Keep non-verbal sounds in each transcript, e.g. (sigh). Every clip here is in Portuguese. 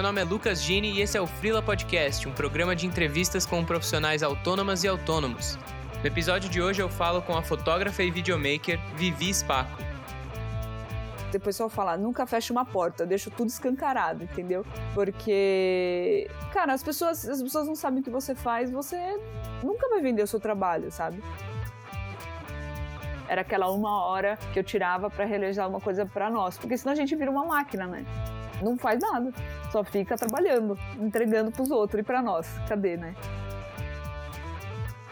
meu nome é Lucas Gini e esse é o Freela Podcast, um programa de entrevistas com profissionais autônomas e autônomos. No episódio de hoje eu falo com a fotógrafa e videomaker Vivi Spaco. Depois só falar, nunca feche uma porta, deixa tudo escancarado, entendeu? Porque, cara, as pessoas, as pessoas não sabem o que você faz, você nunca vai vender o seu trabalho, sabe? Era aquela uma hora que eu tirava para realizar uma coisa para nós, porque senão a gente vira uma máquina, né? Não faz nada, só fica trabalhando, entregando para os outros e para nós. Cadê, né?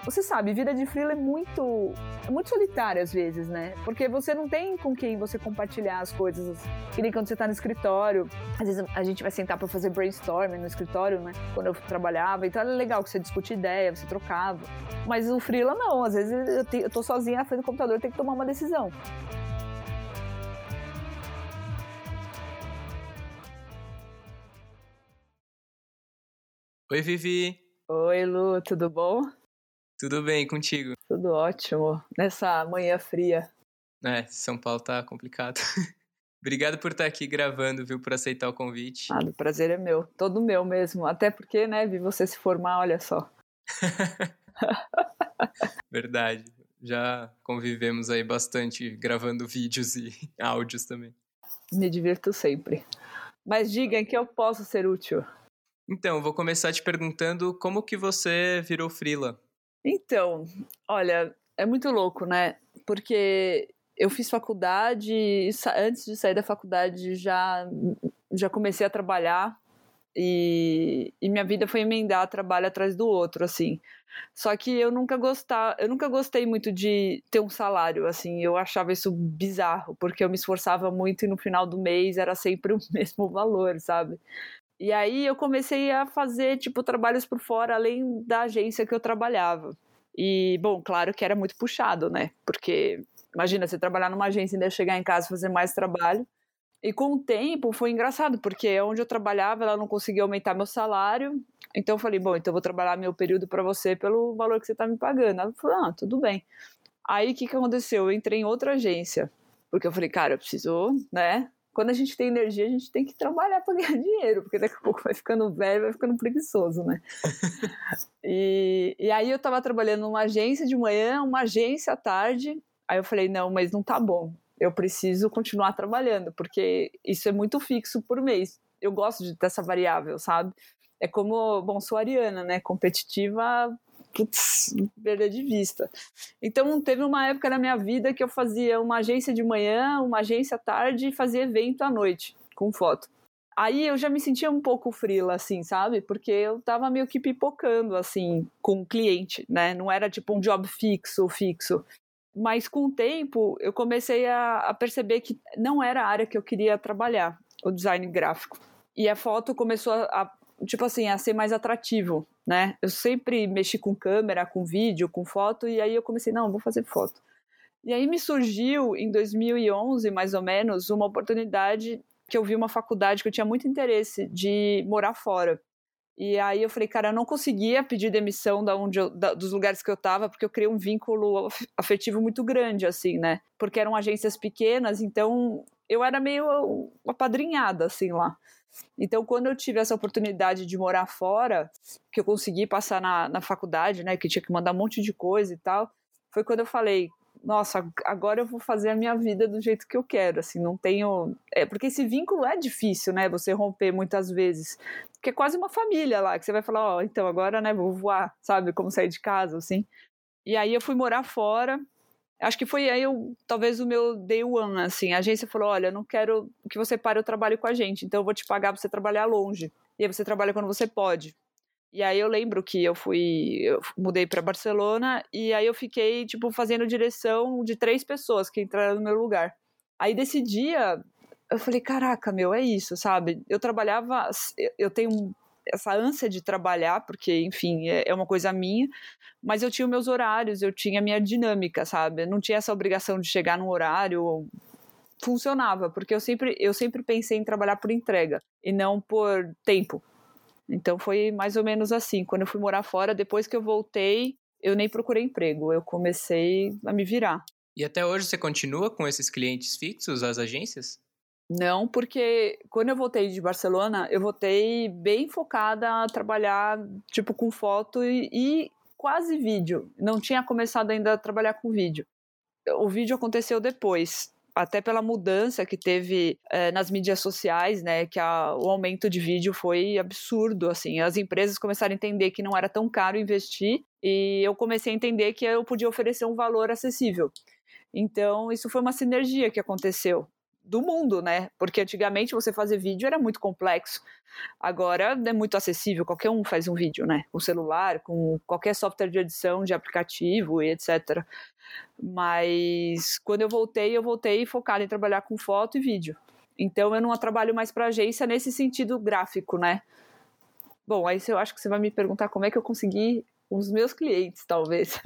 Você sabe, vida de freela é muito, é muito solitária às vezes, né? Porque você não tem com quem você compartilhar as coisas. Que nem quando você tá no escritório. Às vezes a gente vai sentar para fazer brainstorming no escritório, né? Quando eu trabalhava. Então era legal que você discutia ideia, você trocava. Mas o freela não. Às vezes eu, te, eu tô sozinha na frente do computador e tenho que tomar uma decisão. Oi, Vivi. Oi, Lu, tudo bom? Tudo bem contigo? Tudo ótimo. Nessa manhã fria. É, São Paulo tá complicado. (laughs) Obrigado por estar aqui gravando, viu, por aceitar o convite. Ah, o prazer é meu, todo meu mesmo. Até porque, né, vi você se formar, olha só. (laughs) Verdade. Já convivemos aí bastante gravando vídeos e (laughs) áudios também. Me divirto sempre. Mas diga em que eu posso ser útil. Então, vou começar te perguntando como que você virou frila. Então, olha, é muito louco, né? Porque eu fiz faculdade, antes de sair da faculdade já, já comecei a trabalhar e, e, minha vida foi emendar trabalho atrás do outro, assim. Só que eu nunca gostava, eu nunca gostei muito de ter um salário, assim. Eu achava isso bizarro, porque eu me esforçava muito e no final do mês era sempre o (laughs) mesmo valor, sabe? E aí eu comecei a fazer, tipo, trabalhos por fora, além da agência que eu trabalhava. E, bom, claro que era muito puxado, né? Porque, imagina, você trabalhar numa agência e ainda chegar em casa fazer mais trabalho. E com o tempo foi engraçado, porque onde eu trabalhava ela não conseguia aumentar meu salário. Então eu falei, bom, então eu vou trabalhar meu período para você pelo valor que você está me pagando. Ela falou, ah, tudo bem. Aí o que, que aconteceu? Eu entrei em outra agência. Porque eu falei, cara, eu preciso, né, quando a gente tem energia, a gente tem que trabalhar para ganhar (laughs) dinheiro, porque daqui a pouco vai ficando velho, vai ficando preguiçoso, né? (laughs) e, e aí eu estava trabalhando numa agência de manhã, uma agência à tarde. Aí eu falei, não, mas não tá bom. Eu preciso continuar trabalhando, porque isso é muito fixo por mês. Eu gosto de ter essa variável, sabe? É como, bom, sou ariana, né? Competitiva putz, perder de vista. Então, teve uma época na minha vida que eu fazia uma agência de manhã, uma agência à tarde e fazia evento à noite, com foto. Aí eu já me sentia um pouco frila, assim, sabe? Porque eu tava meio que pipocando, assim, com o cliente, né? Não era tipo um job fixo, fixo. Mas com o tempo, eu comecei a, a perceber que não era a área que eu queria trabalhar, o design gráfico. E a foto começou a, tipo assim, a ser mais atrativo, né? Eu sempre mexi com câmera, com vídeo, com foto, e aí eu comecei, não, vou fazer foto. E aí me surgiu, em 2011, mais ou menos, uma oportunidade que eu vi uma faculdade que eu tinha muito interesse de morar fora. E aí eu falei, cara, eu não conseguia pedir demissão da onde eu, da, dos lugares que eu estava, porque eu criei um vínculo afetivo muito grande, assim, né? Porque eram agências pequenas, então eu era meio apadrinhada, assim, lá. Então, quando eu tive essa oportunidade de morar fora, que eu consegui passar na, na faculdade, né, que tinha que mandar um monte de coisa e tal, foi quando eu falei, nossa, agora eu vou fazer a minha vida do jeito que eu quero, assim, não tenho... É, porque esse vínculo é difícil, né, você romper muitas vezes, porque é quase uma família lá, que você vai falar, ó, oh, então agora, né, vou voar, sabe, como sair de casa, assim. E aí eu fui morar fora, Acho que foi aí eu, talvez o meu day one, assim. A agência falou: olha, não quero que você pare o trabalho com a gente, então eu vou te pagar pra você trabalhar longe. E aí você trabalha quando você pode. E aí eu lembro que eu fui, eu mudei para Barcelona e aí eu fiquei, tipo, fazendo direção de três pessoas que entraram no meu lugar. Aí desse dia, eu falei, caraca, meu, é isso, sabe? Eu trabalhava, eu tenho essa ânsia de trabalhar, porque, enfim, é, é uma coisa minha, mas eu tinha meus horários, eu tinha minha dinâmica, sabe? Não tinha essa obrigação de chegar no horário. Funcionava, porque eu sempre, eu sempre pensei em trabalhar por entrega e não por tempo. Então foi mais ou menos assim. Quando eu fui morar fora, depois que eu voltei, eu nem procurei emprego, eu comecei a me virar. E até hoje você continua com esses clientes fixos, as agências? Não, porque quando eu voltei de Barcelona, eu voltei bem focada a trabalhar, tipo, com foto e, e quase vídeo. Não tinha começado ainda a trabalhar com vídeo. O vídeo aconteceu depois até pela mudança que teve é, nas mídias sociais, né, que a, o aumento de vídeo foi absurdo, assim, as empresas começaram a entender que não era tão caro investir e eu comecei a entender que eu podia oferecer um valor acessível. Então, isso foi uma sinergia que aconteceu do mundo, né? Porque antigamente você fazer vídeo era muito complexo. Agora é muito acessível, qualquer um faz um vídeo, né? Com celular, com qualquer software de edição de aplicativo e etc. Mas quando eu voltei, eu voltei focada em trabalhar com foto e vídeo. Então eu não trabalho mais para agência nesse sentido gráfico, né? Bom, aí eu acho que você vai me perguntar como é que eu consegui os meus clientes, talvez.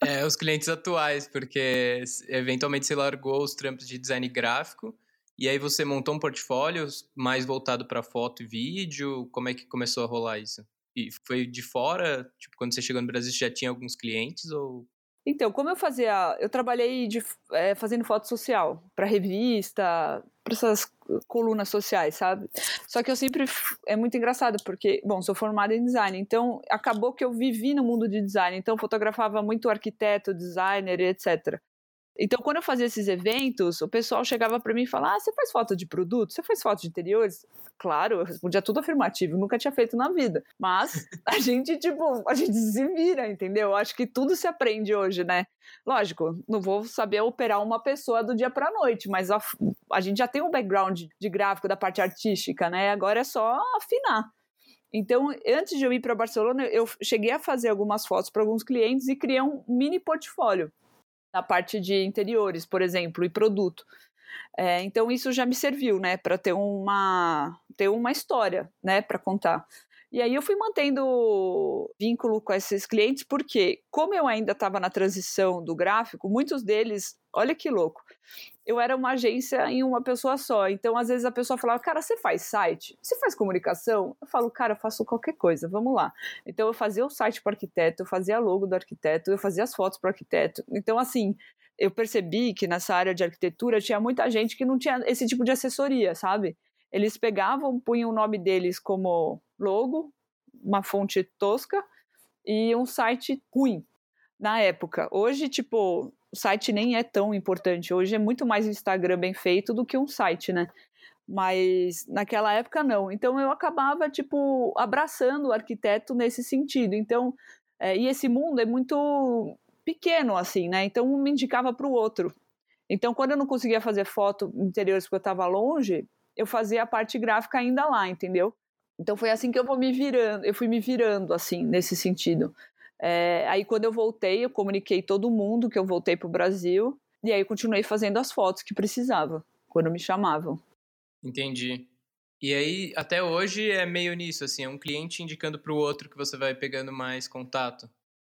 É, os clientes atuais, porque eventualmente você largou os trampos de design gráfico e aí você montou um portfólio mais voltado para foto e vídeo? Como é que começou a rolar isso? E foi de fora? Tipo, quando você chegou no Brasil, você já tinha alguns clientes ou então, como eu fazia, eu trabalhei de, é, fazendo foto social para revista, para essas colunas sociais, sabe? Só que eu sempre é muito engraçado porque, bom, sou formada em design, então acabou que eu vivi no mundo de design, então fotografava muito arquiteto, designer, etc. Então, quando eu fazia esses eventos, o pessoal chegava para mim e falava: Ah, você faz foto de produto? Você faz foto de interiores? Claro, eu respondia tudo afirmativo, nunca tinha feito na vida. Mas a (laughs) gente, tipo, a gente se vira, entendeu? Acho que tudo se aprende hoje, né? Lógico, não vou saber operar uma pessoa do dia para noite, mas a, a gente já tem um background de gráfico da parte artística, né? Agora é só afinar. Então, antes de eu ir para Barcelona, eu cheguei a fazer algumas fotos para alguns clientes e criei um mini portfólio na parte de interiores, por exemplo, e produto. É, então isso já me serviu, né, para ter uma ter uma história, né, para contar. E aí eu fui mantendo vínculo com esses clientes, porque como eu ainda estava na transição do gráfico, muitos deles, olha que louco, eu era uma agência em uma pessoa só. Então, às vezes a pessoa falava, cara, você faz site? Você faz comunicação? Eu falo, cara, eu faço qualquer coisa, vamos lá. Então, eu fazia o site para arquiteto, eu fazia logo do arquiteto, eu fazia as fotos para arquiteto. Então, assim, eu percebi que nessa área de arquitetura tinha muita gente que não tinha esse tipo de assessoria, sabe? Eles pegavam, punham o nome deles como logo, uma fonte tosca e um site ruim na época. Hoje, tipo, o site nem é tão importante. Hoje é muito mais Instagram bem feito do que um site, né? Mas naquela época não. Então eu acabava, tipo, abraçando o arquiteto nesse sentido. Então, é, e esse mundo é muito pequeno, assim, né? Então um me indicava para o outro. Então, quando eu não conseguia fazer foto interiores porque eu estava longe, eu fazia a parte gráfica ainda lá, entendeu? Então foi assim que eu vou me virando, eu fui me virando assim nesse sentido. É, aí quando eu voltei, eu comuniquei todo mundo que eu voltei para o Brasil e aí continuei fazendo as fotos que precisava quando me chamavam. Entendi. E aí até hoje é meio nisso, assim, é um cliente indicando para o outro que você vai pegando mais contato.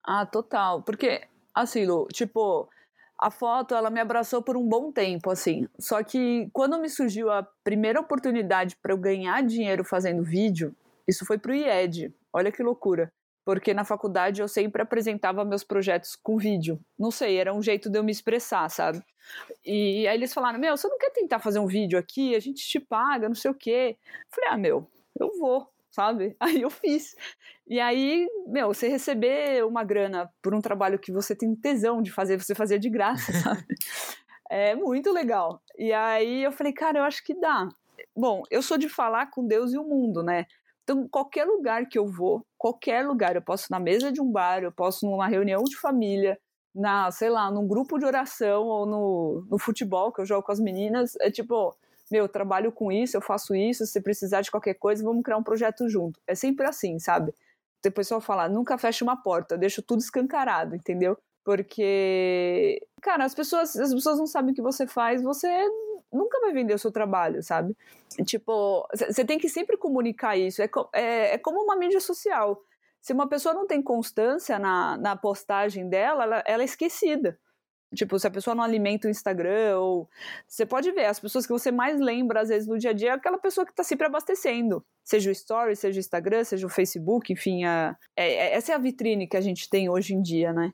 Ah, total, porque assim, Lu, tipo a foto ela me abraçou por um bom tempo, assim. Só que quando me surgiu a primeira oportunidade para eu ganhar dinheiro fazendo vídeo, isso foi pro IED. Olha que loucura. Porque na faculdade eu sempre apresentava meus projetos com vídeo. Não sei, era um jeito de eu me expressar, sabe? E aí eles falaram: Meu, você não quer tentar fazer um vídeo aqui? A gente te paga, não sei o quê. Eu falei: Ah, meu, eu vou sabe? (laughs) Aí eu fiz. E aí, meu, você receber uma grana por um trabalho que você tem tesão de fazer, você fazia de graça, (laughs) sabe? É muito legal. E aí eu falei, cara, eu acho que dá. Bom, eu sou de falar com Deus e o mundo, né? Então, qualquer lugar que eu vou, qualquer lugar, eu posso na mesa de um bar, eu posso numa reunião de família, na, sei lá, num grupo de oração ou no, no futebol que eu jogo com as meninas, é tipo, meu, eu trabalho com isso, eu faço isso, se precisar de qualquer coisa, vamos criar um projeto junto. É sempre assim, sabe? O pessoal fala, nunca feche uma porta, deixa tudo escancarado, entendeu? Porque, cara, as pessoas, as pessoas não sabem o que você faz, você nunca vai vender o seu trabalho, sabe? Tipo, você tem que sempre comunicar isso. É, é, é, como uma mídia social. Se uma pessoa não tem constância na, na postagem dela, ela, ela é esquecida. Tipo, se a pessoa não alimenta o Instagram, ou. Você pode ver, as pessoas que você mais lembra, às vezes, no dia a dia, é aquela pessoa que está sempre abastecendo. Seja o Story, seja o Instagram, seja o Facebook, enfim. A... É, é, essa é a vitrine que a gente tem hoje em dia, né?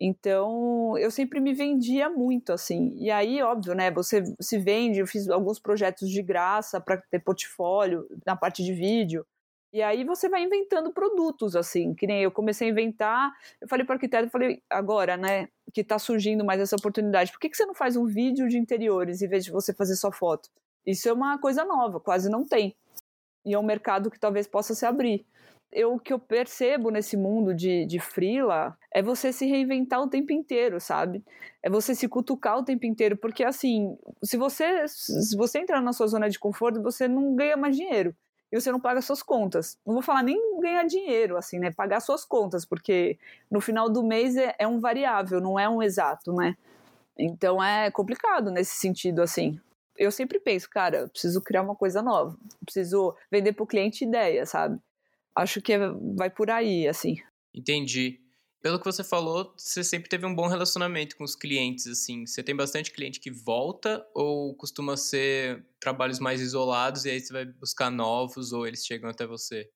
Então, eu sempre me vendia muito, assim. E aí, óbvio, né? Você se vende, eu fiz alguns projetos de graça para ter portfólio na parte de vídeo. E aí você vai inventando produtos, assim, que nem eu comecei a inventar. Eu falei para o arquiteto, eu falei, agora, né, que está surgindo mais essa oportunidade, por que, que você não faz um vídeo de interiores em vez de você fazer só foto? Isso é uma coisa nova, quase não tem. E é um mercado que talvez possa se abrir eu, o que eu percebo nesse mundo de, de freela é você se reinventar o tempo inteiro, sabe? É você se cutucar o tempo inteiro, porque assim, se você, se você entrar na sua zona de conforto, você não ganha mais dinheiro e você não paga suas contas. Não vou falar nem ganhar dinheiro, assim, né? Pagar suas contas, porque no final do mês é, é um variável, não é um exato, né? Então é complicado nesse sentido, assim. Eu sempre penso, cara, eu preciso criar uma coisa nova, preciso vender para o cliente ideia, sabe? Acho que vai por aí, assim. Entendi. Pelo que você falou, você sempre teve um bom relacionamento com os clientes, assim. Você tem bastante cliente que volta ou costuma ser trabalhos mais isolados e aí você vai buscar novos ou eles chegam até você?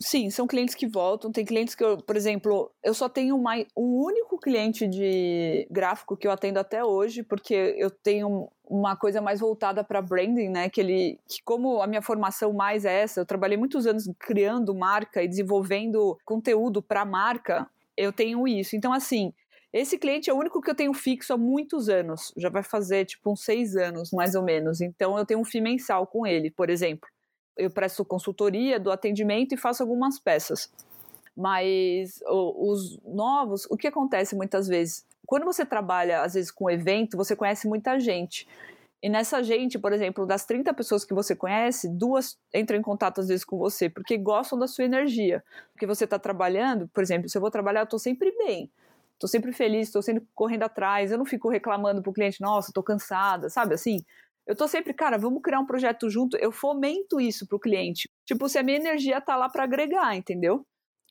Sim, são clientes que voltam. Tem clientes que eu, por exemplo, eu só tenho mais, um único cliente de gráfico que eu atendo até hoje, porque eu tenho uma coisa mais voltada para branding, né? Que ele, que como a minha formação mais é essa, eu trabalhei muitos anos criando marca e desenvolvendo conteúdo para marca. Eu tenho isso. Então, assim, esse cliente é o único que eu tenho fixo há muitos anos. Já vai fazer tipo uns seis anos, mais ou menos. Então, eu tenho um FII mensal com ele, por exemplo eu presto consultoria do atendimento e faço algumas peças. Mas os novos, o que acontece muitas vezes? Quando você trabalha, às vezes, com evento, você conhece muita gente. E nessa gente, por exemplo, das 30 pessoas que você conhece, duas entram em contato às vezes com você, porque gostam da sua energia. Porque você está trabalhando, por exemplo, se eu vou trabalhar, eu estou sempre bem. Estou sempre feliz, estou sempre correndo atrás, eu não fico reclamando para o cliente, nossa, estou cansada, sabe assim? Eu tô sempre, cara, vamos criar um projeto junto. Eu fomento isso pro cliente. Tipo, se a minha energia tá lá para agregar, entendeu?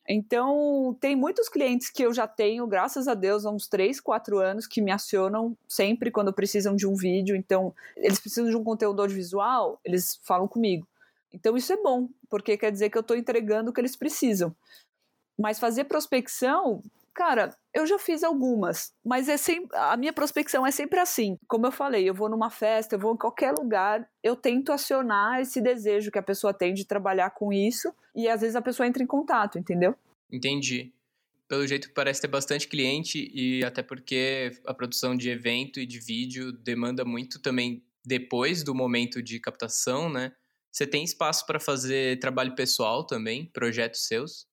Então, tem muitos clientes que eu já tenho, graças a Deus, há uns 3, 4 anos, que me acionam sempre quando precisam de um vídeo. Então, eles precisam de um conteúdo audiovisual, eles falam comigo. Então, isso é bom, porque quer dizer que eu estou entregando o que eles precisam. Mas fazer prospecção, Cara, eu já fiz algumas, mas é sempre, a minha prospecção é sempre assim. Como eu falei, eu vou numa festa, eu vou em qualquer lugar, eu tento acionar esse desejo que a pessoa tem de trabalhar com isso e às vezes a pessoa entra em contato, entendeu? Entendi. Pelo jeito parece ter bastante cliente e até porque a produção de evento e de vídeo demanda muito também depois do momento de captação, né? Você tem espaço para fazer trabalho pessoal também, projetos seus?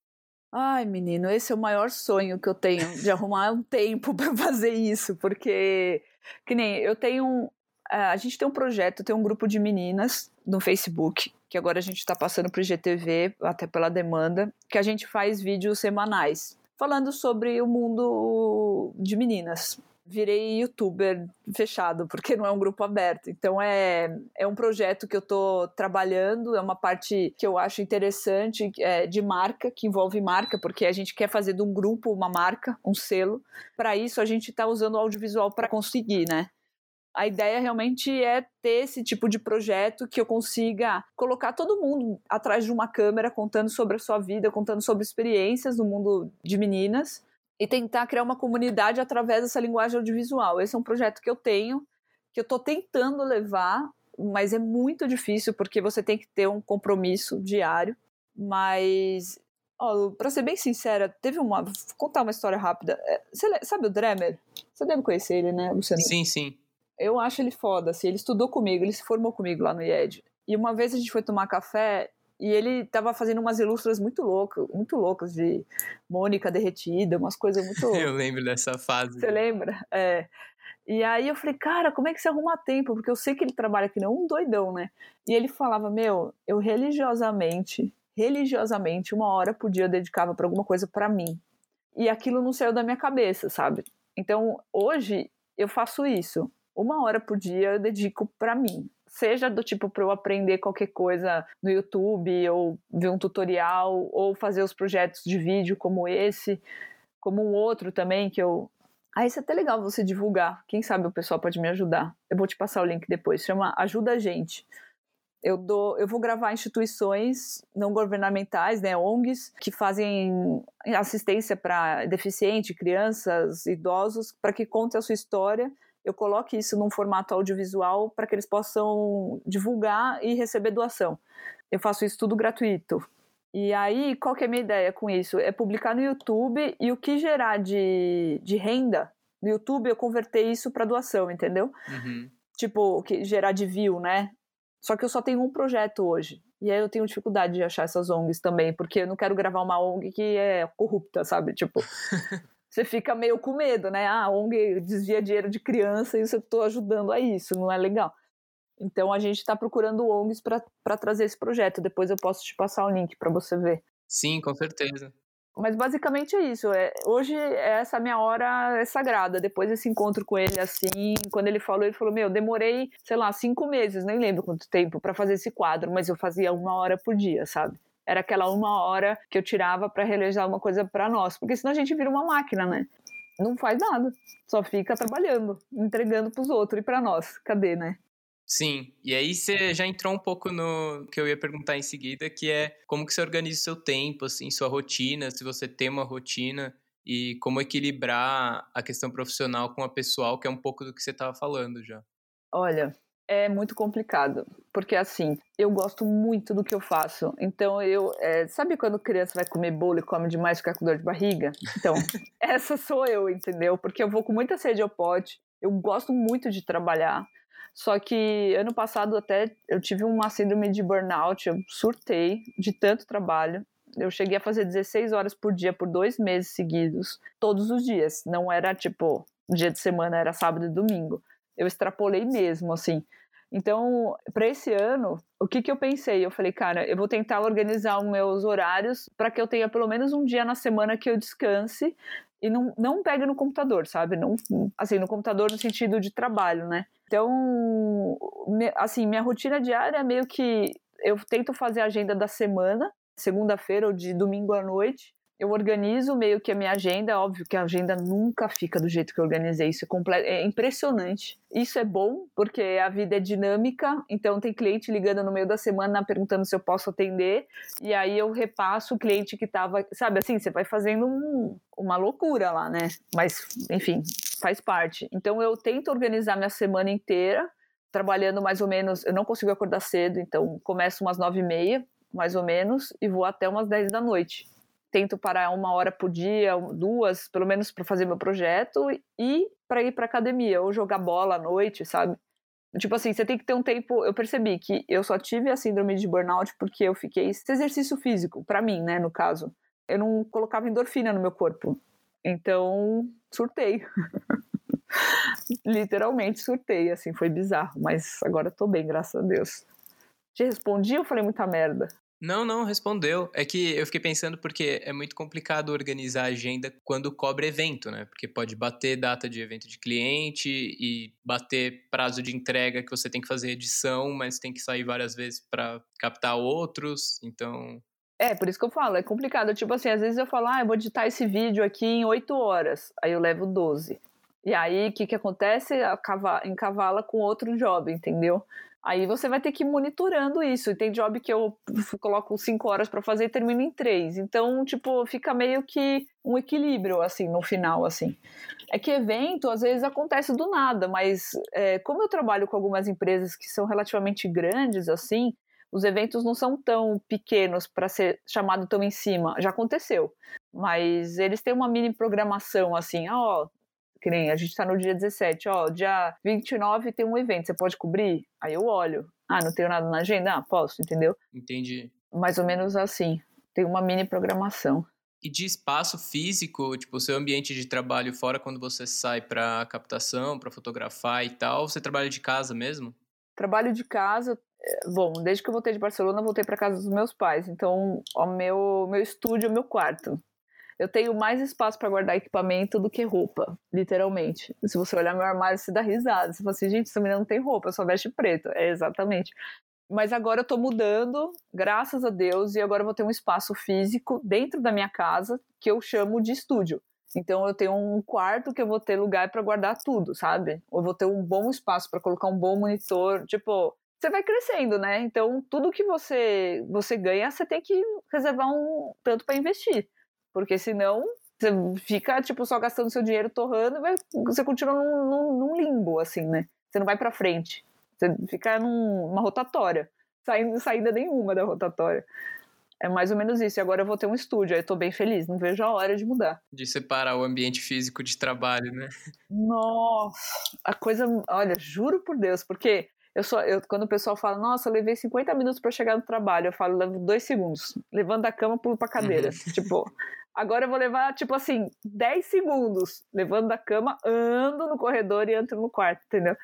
Ai, menino, esse é o maior sonho que eu tenho de arrumar um tempo (laughs) para fazer isso, porque que nem eu tenho é, a gente tem um projeto, tem um grupo de meninas no Facebook, que agora a gente está passando para o IGTV, até pela demanda, que a gente faz vídeos semanais, falando sobre o mundo de meninas virei youtuber fechado, porque não é um grupo aberto. Então é, é um projeto que eu estou trabalhando, é uma parte que eu acho interessante é, de marca, que envolve marca, porque a gente quer fazer de um grupo uma marca, um selo. Para isso a gente está usando o audiovisual para conseguir, né? A ideia realmente é ter esse tipo de projeto que eu consiga colocar todo mundo atrás de uma câmera contando sobre a sua vida, contando sobre experiências no mundo de meninas e tentar criar uma comunidade através dessa linguagem audiovisual. Esse é um projeto que eu tenho, que eu estou tentando levar, mas é muito difícil porque você tem que ter um compromisso diário. Mas, para ser bem sincera, teve uma. Vou contar uma história rápida. É, você sabe o Dremer? Você deve conhecer ele, né, Luciano? Sim, sim. Eu acho ele foda, assim. Ele estudou comigo, ele se formou comigo lá no IED. E uma vez a gente foi tomar café e ele estava fazendo umas ilustras muito loucas, muito loucas de Mônica derretida, umas coisas (laughs) muito Eu lembro dessa fase. Você lembra? É. E aí eu falei, cara, como é que você arruma tempo? Porque eu sei que ele trabalha aqui não um doidão, né? E ele falava, meu, eu religiosamente, religiosamente, uma hora por dia eu dedicava para alguma coisa para mim. E aquilo não saiu da minha cabeça, sabe? Então, hoje eu faço isso. Uma hora por dia eu dedico para mim seja do tipo para eu aprender qualquer coisa no YouTube, ou ver um tutorial, ou fazer os projetos de vídeo como esse, como um outro também que eu. Ah, isso é até legal você divulgar. Quem sabe o pessoal pode me ajudar. Eu vou te passar o link depois. Chama Ajuda a Gente. Eu, dou, eu vou gravar instituições não governamentais, né, ONGs, que fazem assistência para deficiente, crianças, idosos, para que conte a sua história. Eu coloque isso num formato audiovisual para que eles possam divulgar e receber doação. Eu faço isso tudo gratuito. E aí, qual que é a minha ideia com isso? É publicar no YouTube e o que gerar de, de renda no YouTube, eu converter isso para doação, entendeu? Uhum. Tipo, que gerar de view, né? Só que eu só tenho um projeto hoje. E aí eu tenho dificuldade de achar essas ONGs também, porque eu não quero gravar uma ONG que é corrupta, sabe? Tipo, (laughs) você fica meio com medo, né? Ah, a ONG desvia dinheiro de criança e eu estou ajudando a isso, não é legal. Então a gente está procurando ONGs para trazer esse projeto. Depois eu posso te passar o link para você ver. Sim, com certeza. Mas basicamente é isso. É, hoje essa minha hora é sagrada. Depois desse encontro com ele, assim, quando ele falou, ele falou: Meu, demorei, sei lá, cinco meses, nem lembro quanto tempo, para fazer esse quadro, mas eu fazia uma hora por dia, sabe? Era aquela uma hora que eu tirava para realizar uma coisa para nós, porque senão a gente vira uma máquina, né? Não faz nada, só fica trabalhando, entregando para os outros e para nós. Cadê, né? Sim, e aí você já entrou um pouco no que eu ia perguntar em seguida, que é como que você organiza o seu tempo, assim, sua rotina, se você tem uma rotina e como equilibrar a questão profissional com a pessoal, que é um pouco do que você estava falando já. Olha, é muito complicado, porque assim, eu gosto muito do que eu faço. Então eu, é, sabe quando criança vai comer bolo e come demais e fica com dor de barriga? Então, (laughs) essa sou eu, entendeu? Porque eu vou com muita sede ao pote, eu gosto muito de trabalhar. Só que ano passado até eu tive uma síndrome de burnout, eu surtei de tanto trabalho. Eu cheguei a fazer 16 horas por dia por dois meses seguidos, todos os dias. Não era tipo dia de semana, era sábado e domingo. Eu extrapolei mesmo, assim. Então, para esse ano, o que, que eu pensei? Eu falei, cara, eu vou tentar organizar os meus horários para que eu tenha pelo menos um dia na semana que eu descanse e não, não pegue no computador, sabe? Não, assim, no computador no sentido de trabalho, né? Então, assim, minha rotina diária é meio que eu tento fazer a agenda da semana, segunda-feira ou de domingo à noite, eu organizo meio que a minha agenda, óbvio que a agenda nunca fica do jeito que eu organizei, isso é, é impressionante. Isso é bom, porque a vida é dinâmica, então tem cliente ligando no meio da semana perguntando se eu posso atender, e aí eu repasso o cliente que estava, sabe assim, você vai fazendo um, uma loucura lá, né? Mas, enfim, faz parte. Então eu tento organizar minha semana inteira, trabalhando mais ou menos, eu não consigo acordar cedo, então começo umas nove e meia, mais ou menos, e vou até umas dez da noite tento parar uma hora por dia, duas, pelo menos para fazer meu projeto e para ir para academia ou jogar bola à noite, sabe? Tipo assim, você tem que ter um tempo. Eu percebi que eu só tive a síndrome de burnout porque eu fiquei esse exercício físico, para mim, né, no caso. Eu não colocava endorfina no meu corpo. Então, surtei. (laughs) Literalmente surtei, assim, foi bizarro, mas agora tô bem, graças a Deus. Te respondi ou falei muita merda? Não, não, respondeu. É que eu fiquei pensando porque é muito complicado organizar a agenda quando cobre evento, né? Porque pode bater data de evento de cliente e bater prazo de entrega que você tem que fazer edição, mas tem que sair várias vezes para captar outros, então... É, por isso que eu falo, é complicado. Tipo assim, às vezes eu falo, ah, eu vou editar esse vídeo aqui em 8 horas, aí eu levo 12. E aí, o que que acontece? Encavala com outro job, entendeu? Aí você vai ter que ir monitorando isso. E tem job que eu coloco cinco horas para fazer e termino em três. Então, tipo, fica meio que um equilíbrio, assim, no final, assim. É que evento, às vezes, acontece do nada, mas é, como eu trabalho com algumas empresas que são relativamente grandes, assim, os eventos não são tão pequenos para ser chamado tão em cima. Já aconteceu. Mas eles têm uma mini programação, assim, ó, que nem a gente está no dia 17, ó, dia 29 tem um evento, você pode cobrir? Aí eu olho. Ah, não tenho nada na agenda? Ah, posso, entendeu? Entendi. Mais ou menos assim. Tem uma mini programação. E de espaço físico, tipo, o seu ambiente de trabalho fora quando você sai para captação, para fotografar e tal, você trabalha de casa mesmo? Trabalho de casa, é, bom, desde que eu voltei de Barcelona, voltei para casa dos meus pais. Então, o meu meu estúdio é o meu quarto eu tenho mais espaço para guardar equipamento do que roupa, literalmente. Se você olhar meu armário, você dá risada. Você fala assim, gente, essa menina não tem roupa, só veste preto. É exatamente. Mas agora eu tô mudando, graças a Deus, e agora eu vou ter um espaço físico dentro da minha casa que eu chamo de estúdio. Então eu tenho um quarto que eu vou ter lugar para guardar tudo, sabe? Eu vou ter um bom espaço para colocar um bom monitor, tipo, você vai crescendo, né? Então, tudo que você, você ganha, você tem que reservar um tanto para investir. Porque senão você fica, tipo, só gastando seu dinheiro torrando, vai, você continua num, num, num limbo, assim, né? Você não vai para frente. Você fica numa rotatória, saindo saída nenhuma da rotatória. É mais ou menos isso. E agora eu vou ter um estúdio, aí eu tô bem feliz, não vejo a hora de mudar. De separar o ambiente físico de trabalho, né? Nossa, a coisa. Olha, juro por Deus, porque eu sou, eu, quando o pessoal fala, nossa, eu levei 50 minutos para chegar no trabalho, eu falo, levo dois segundos. Levando da cama, pulo pra cadeira. Uhum. (laughs) Tipo, agora eu vou levar, tipo assim, 10 segundos. Levando da cama, ando no corredor e entro no quarto, entendeu?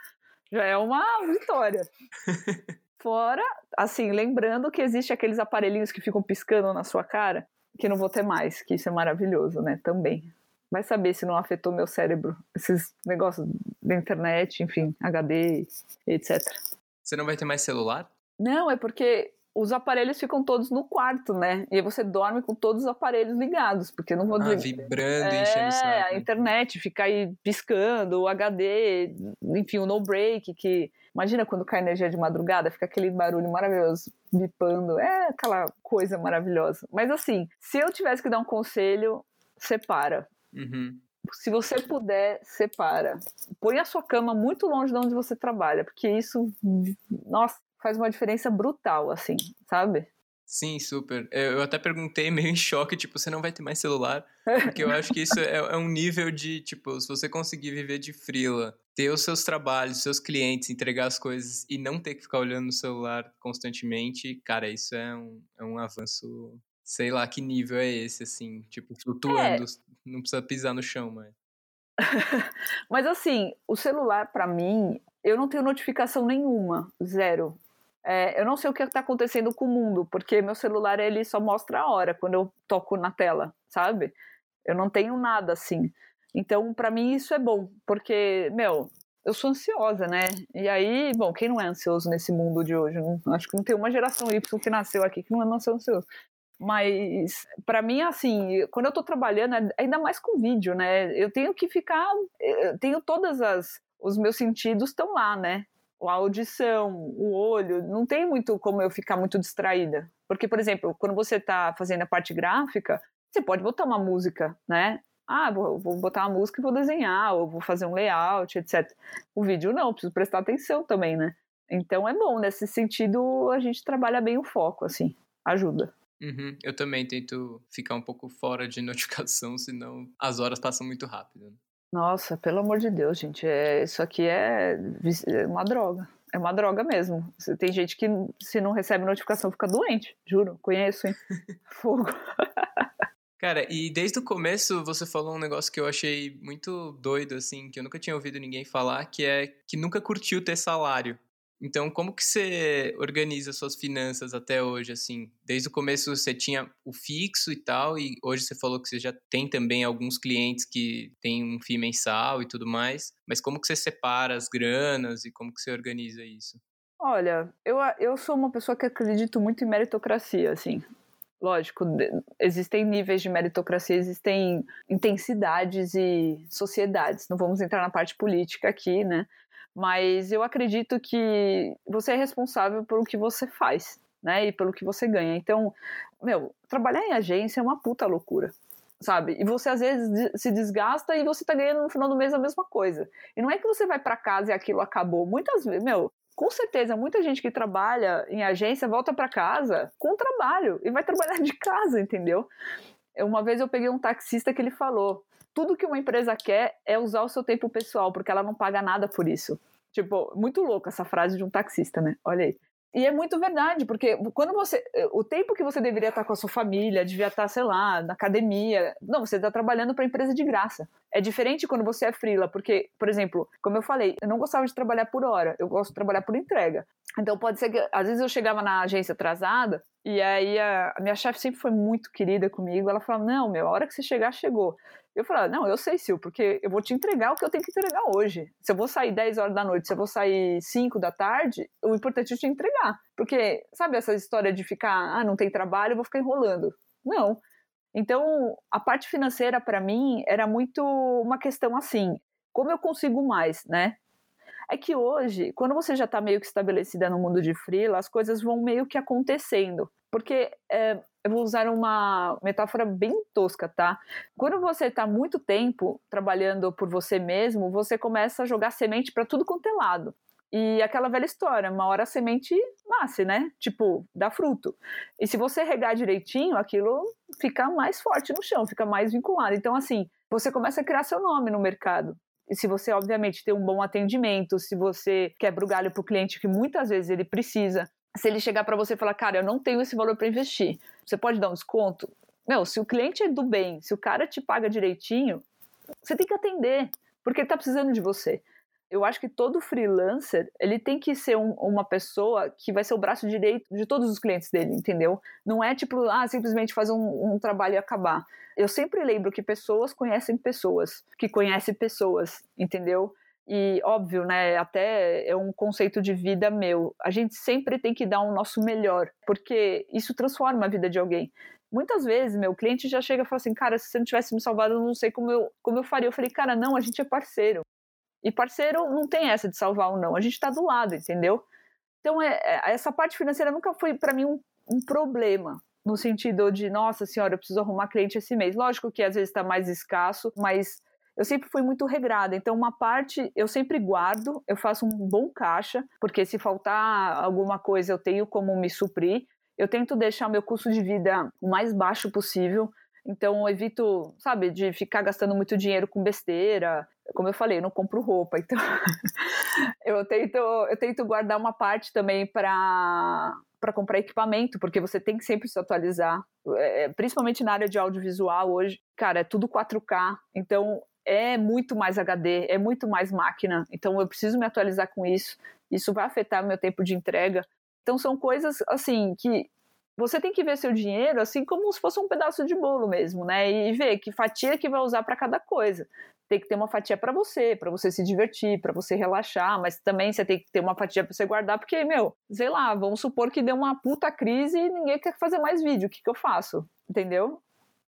Já é uma vitória. (laughs) Fora, assim, lembrando que existe aqueles aparelhinhos que ficam piscando na sua cara, que não vou ter mais, que isso é maravilhoso, né? Também. Vai saber se não afetou meu cérebro, esses negócios da internet, enfim, HD, etc. Você não vai ter mais celular? Não, é porque os aparelhos ficam todos no quarto, né? E aí você dorme com todos os aparelhos ligados, porque não vou ah, dizer. vibrando, é, enchendo o saco. a internet fica aí piscando, o HD, enfim, o no break, que. Imagina quando cai energia de madrugada, fica aquele barulho maravilhoso, bipando. É aquela coisa maravilhosa. Mas assim, se eu tivesse que dar um conselho, separa. Uhum. Se você puder, separa. Põe a sua cama muito longe de onde você trabalha, porque isso, nossa, faz uma diferença brutal, assim, sabe? Sim, super. Eu até perguntei meio em choque, tipo, você não vai ter mais celular? Porque eu (laughs) acho que isso é, é, um nível de, tipo, se você conseguir viver de frila, ter os seus trabalhos, seus clientes, entregar as coisas e não ter que ficar olhando no celular constantemente, cara, isso é um, é um avanço, sei lá que nível é esse, assim, tipo, flutuando, é. não precisa pisar no chão, mas... (laughs) mas assim, o celular para mim, eu não tenho notificação nenhuma, zero. É, eu não sei o que está acontecendo com o mundo, porque meu celular ele só mostra a hora quando eu toco na tela, sabe? Eu não tenho nada assim. Então, para mim, isso é bom, porque, meu, eu sou ansiosa, né? E aí, bom, quem não é ansioso nesse mundo de hoje? Não, acho que não tem uma geração Y que nasceu aqui que não é ansioso. Mas, para mim, assim, quando eu tô trabalhando, ainda mais com vídeo, né? Eu tenho que ficar. Eu tenho todas as. Os meus sentidos estão lá, né? a audição, o olho, não tem muito como eu ficar muito distraída. Porque, por exemplo, quando você está fazendo a parte gráfica, você pode botar uma música, né? Ah, vou, vou, botar uma música e vou desenhar, ou vou fazer um layout, etc. O vídeo não, preciso prestar atenção também, né? Então é bom, nesse sentido a gente trabalha bem o foco, assim, ajuda. Uhum. Eu também tento ficar um pouco fora de (laughs) notificação, senão as horas passam muito rápido. Né? Nossa, pelo amor de Deus, gente, é, isso aqui é, é uma droga. É uma droga mesmo. Tem gente que, se não recebe notificação, fica doente. Juro, conheço, hein? (laughs) Fogo. Cara, e desde o começo você falou um negócio que eu achei muito doido, assim, que eu nunca tinha ouvido ninguém falar, que é que nunca curtiu ter salário. Então, como que você organiza suas finanças até hoje, assim? Desde o começo você tinha o fixo e tal, e hoje você falou que você já tem também alguns clientes que têm um FII mensal e tudo mais, mas como que você separa as granas e como que você organiza isso? Olha, eu, eu sou uma pessoa que acredito muito em meritocracia, assim. Lógico, existem níveis de meritocracia, existem intensidades e sociedades. Não vamos entrar na parte política aqui, né? Mas eu acredito que você é responsável pelo que você faz, né? E pelo que você ganha. Então, meu, trabalhar em agência é uma puta loucura sabe? E você às vezes se desgasta e você tá ganhando no final do mês a mesma coisa. E não é que você vai para casa e aquilo acabou. Muitas vezes, meu, com certeza, muita gente que trabalha em agência volta para casa com trabalho e vai trabalhar de casa, entendeu? Uma vez eu peguei um taxista que ele falou: tudo que uma empresa quer é usar o seu tempo pessoal, porque ela não paga nada por isso. Tipo, muito louca essa frase de um taxista, né? Olha aí. E é muito verdade, porque quando você. O tempo que você deveria estar com a sua família, devia estar, sei lá, na academia. Não, você está trabalhando para empresa de graça. É diferente quando você é frila, porque, por exemplo, como eu falei, eu não gostava de trabalhar por hora, eu gosto de trabalhar por entrega. Então pode ser que, às vezes, eu chegava na agência atrasada, e aí a, minha chefe sempre foi muito querida comigo. Ela falava: Não, meu, a hora que você chegar, chegou. Eu falei, não, eu sei, Sil, porque eu vou te entregar o que eu tenho que entregar hoje. Se eu vou sair 10 horas da noite, se eu vou sair 5 da tarde, o importante é te entregar. Porque, sabe essa história de ficar, ah, não tem trabalho, vou ficar enrolando. Não. Então, a parte financeira, para mim, era muito uma questão assim, como eu consigo mais, né? É que hoje, quando você já está meio que estabelecida no mundo de freela, as coisas vão meio que acontecendo. Porque é, eu vou usar uma metáfora bem tosca, tá? Quando você está muito tempo trabalhando por você mesmo, você começa a jogar semente para tudo quanto é lado. E aquela velha história, uma hora a semente nasce, né? Tipo, dá fruto. E se você regar direitinho, aquilo fica mais forte no chão, fica mais vinculado. Então, assim, você começa a criar seu nome no mercado. E se você, obviamente, tem um bom atendimento, se você quebra o galho para o cliente, que muitas vezes ele precisa, se ele chegar para você e falar, cara, eu não tenho esse valor para investir, você pode dar um desconto? Meu, se o cliente é do bem, se o cara te paga direitinho, você tem que atender, porque ele está precisando de você eu acho que todo freelancer ele tem que ser um, uma pessoa que vai ser o braço direito de todos os clientes dele, entendeu? Não é tipo, ah, simplesmente fazer um, um trabalho e acabar. Eu sempre lembro que pessoas conhecem pessoas, que conhecem pessoas, entendeu? E óbvio, né? Até é um conceito de vida meu. A gente sempre tem que dar o um nosso melhor, porque isso transforma a vida de alguém. Muitas vezes, meu cliente já chega e fala assim: Cara, se você não tivesse me salvado, eu não sei como eu, como eu faria. Eu falei: Cara, não, a gente é parceiro. E parceiro não tem essa de salvar ou não, a gente está do lado, entendeu? Então, é, é, essa parte financeira nunca foi para mim um, um, problema, no sentido de, nossa senhora, eu preciso arrumar cliente esse mês. Lógico que às vezes está mais escasso, mas eu sempre fui muito regrada. Então, uma parte eu sempre guardo, eu faço um bom caixa, porque se faltar alguma coisa eu tenho como me suprir. Eu tento deixar meu custo de vida o mais baixo possível. Então, eu evito, sabe, de ficar gastando muito dinheiro com besteira. Como eu falei, eu não compro roupa, então (laughs) eu tento eu tento guardar uma parte também para para comprar equipamento, porque você tem que sempre se atualizar, é, principalmente na área de audiovisual hoje, cara, é tudo 4K, então é muito mais HD, é muito mais máquina, então eu preciso me atualizar com isso, isso vai afetar meu tempo de entrega. Então são coisas assim que você tem que ver seu dinheiro assim como se fosse um pedaço de bolo mesmo, né? E ver que fatia que vai usar para cada coisa tem que ter uma fatia para você, para você se divertir, para você relaxar, mas também você tem que ter uma fatia para você guardar, porque, meu, sei lá, vamos supor que deu uma puta crise e ninguém quer fazer mais vídeo, o que, que eu faço? Entendeu?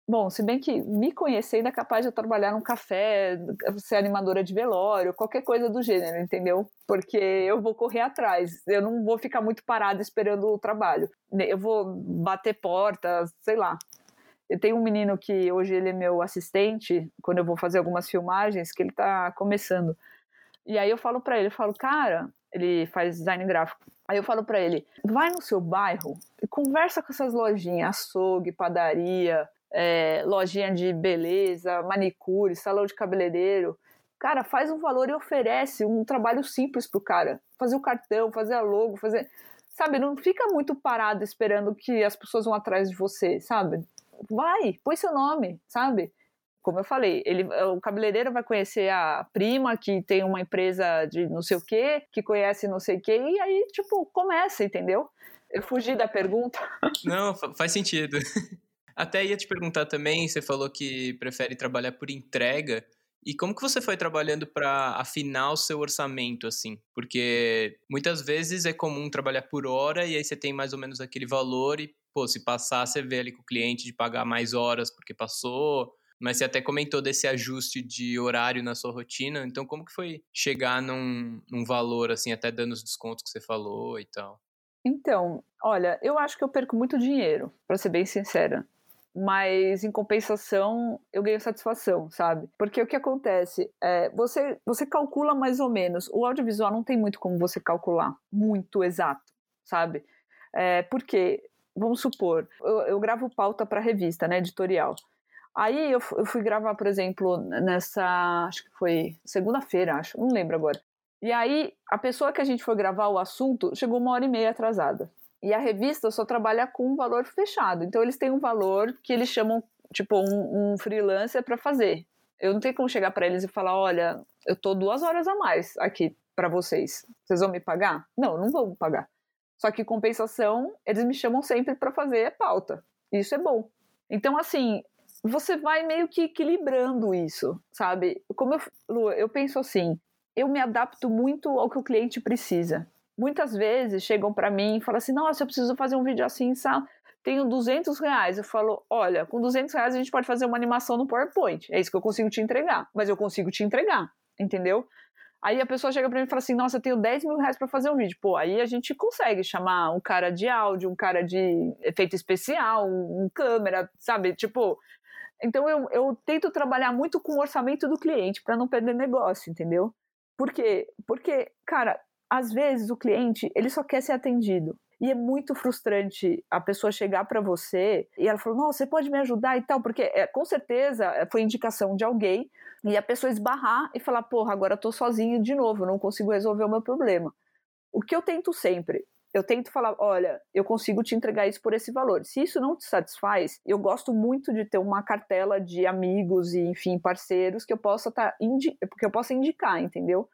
Bom, se bem que me conhecendo é capaz de trabalhar num café, ser animadora de velório, qualquer coisa do gênero, entendeu? Porque eu vou correr atrás, eu não vou ficar muito parada esperando o trabalho. Eu vou bater portas, sei lá, eu tenho um menino que hoje ele é meu assistente, quando eu vou fazer algumas filmagens, que ele está começando. E aí eu falo para ele, eu falo, cara, ele faz design gráfico. Aí eu falo para ele, vai no seu bairro e conversa com essas lojinhas, açougue, padaria, é, lojinha de beleza, manicure, salão de cabeleireiro. Cara, faz um valor e oferece um trabalho simples pro cara. Fazer o cartão, fazer a logo, fazer. Sabe, não fica muito parado esperando que as pessoas vão atrás de você, sabe? vai, põe seu nome, sabe? Como eu falei, ele, o cabeleireiro vai conhecer a prima que tem uma empresa de não sei o quê, que conhece não sei o quê, e aí, tipo, começa, entendeu? Eu fugi da pergunta. Não, faz sentido. Até ia te perguntar também, você falou que prefere trabalhar por entrega. E como que você foi trabalhando para afinar o seu orçamento, assim? Porque muitas vezes é comum trabalhar por hora e aí você tem mais ou menos aquele valor e pô, se passar, você vê ali com o cliente de pagar mais horas porque passou, mas você até comentou desse ajuste de horário na sua rotina, então como que foi chegar num, num valor, assim, até dando os descontos que você falou e tal? Então, olha, eu acho que eu perco muito dinheiro, para ser bem sincera. Mas em compensação eu ganho satisfação, sabe? Porque o que acontece é você você calcula mais ou menos. O audiovisual não tem muito como você calcular muito exato, sabe? É, porque vamos supor, eu, eu gravo pauta para revista, né, editorial. Aí eu, eu, fui gravar, por exemplo, nessa, acho que foi segunda-feira, acho, não lembro agora. E aí a pessoa que a gente foi gravar o assunto chegou uma hora e meia atrasada. E a revista só trabalha com um valor fechado. Então eles têm um valor que eles chamam tipo um, um freelancer para fazer. Eu não tenho como chegar para eles e falar, olha, eu tô duas horas a mais aqui para vocês. Vocês vão me pagar? Não, não vão pagar. Só que compensação, eles me chamam sempre para fazer pauta. Isso é bom. Então, assim, você vai meio que equilibrando isso, sabe? Como eu, Lu, eu penso assim, eu me adapto muito ao que o cliente precisa. Muitas vezes chegam para mim e falam assim, nossa, eu preciso fazer um vídeo assim, sabe? tenho 200 reais. Eu falo, olha, com 200 reais a gente pode fazer uma animação no PowerPoint. É isso que eu consigo te entregar. Mas eu consigo te entregar, entendeu? Aí a pessoa chega para mim e fala assim: Nossa, eu tenho 10 mil reais para fazer um vídeo. Pô, aí a gente consegue chamar um cara de áudio, um cara de efeito especial, um, câmera, sabe? Tipo. Então eu, eu tento trabalhar muito com o orçamento do cliente para não perder negócio, entendeu? Por quê? Porque, cara, às vezes o cliente ele só quer ser atendido. E é muito frustrante a pessoa chegar para você e ela falou: Nossa, você pode me ajudar e tal, porque é, com certeza é, foi indicação de alguém e a pessoa esbarrar e falar: Porra, agora tô sozinho de novo, não consigo resolver o meu problema. O que eu tento sempre eu tento falar, olha, eu consigo te entregar isso por esse valor. Se isso não te satisfaz, eu gosto muito de ter uma cartela de amigos e, enfim, parceiros que eu possa tá que eu possa indicar, entendeu?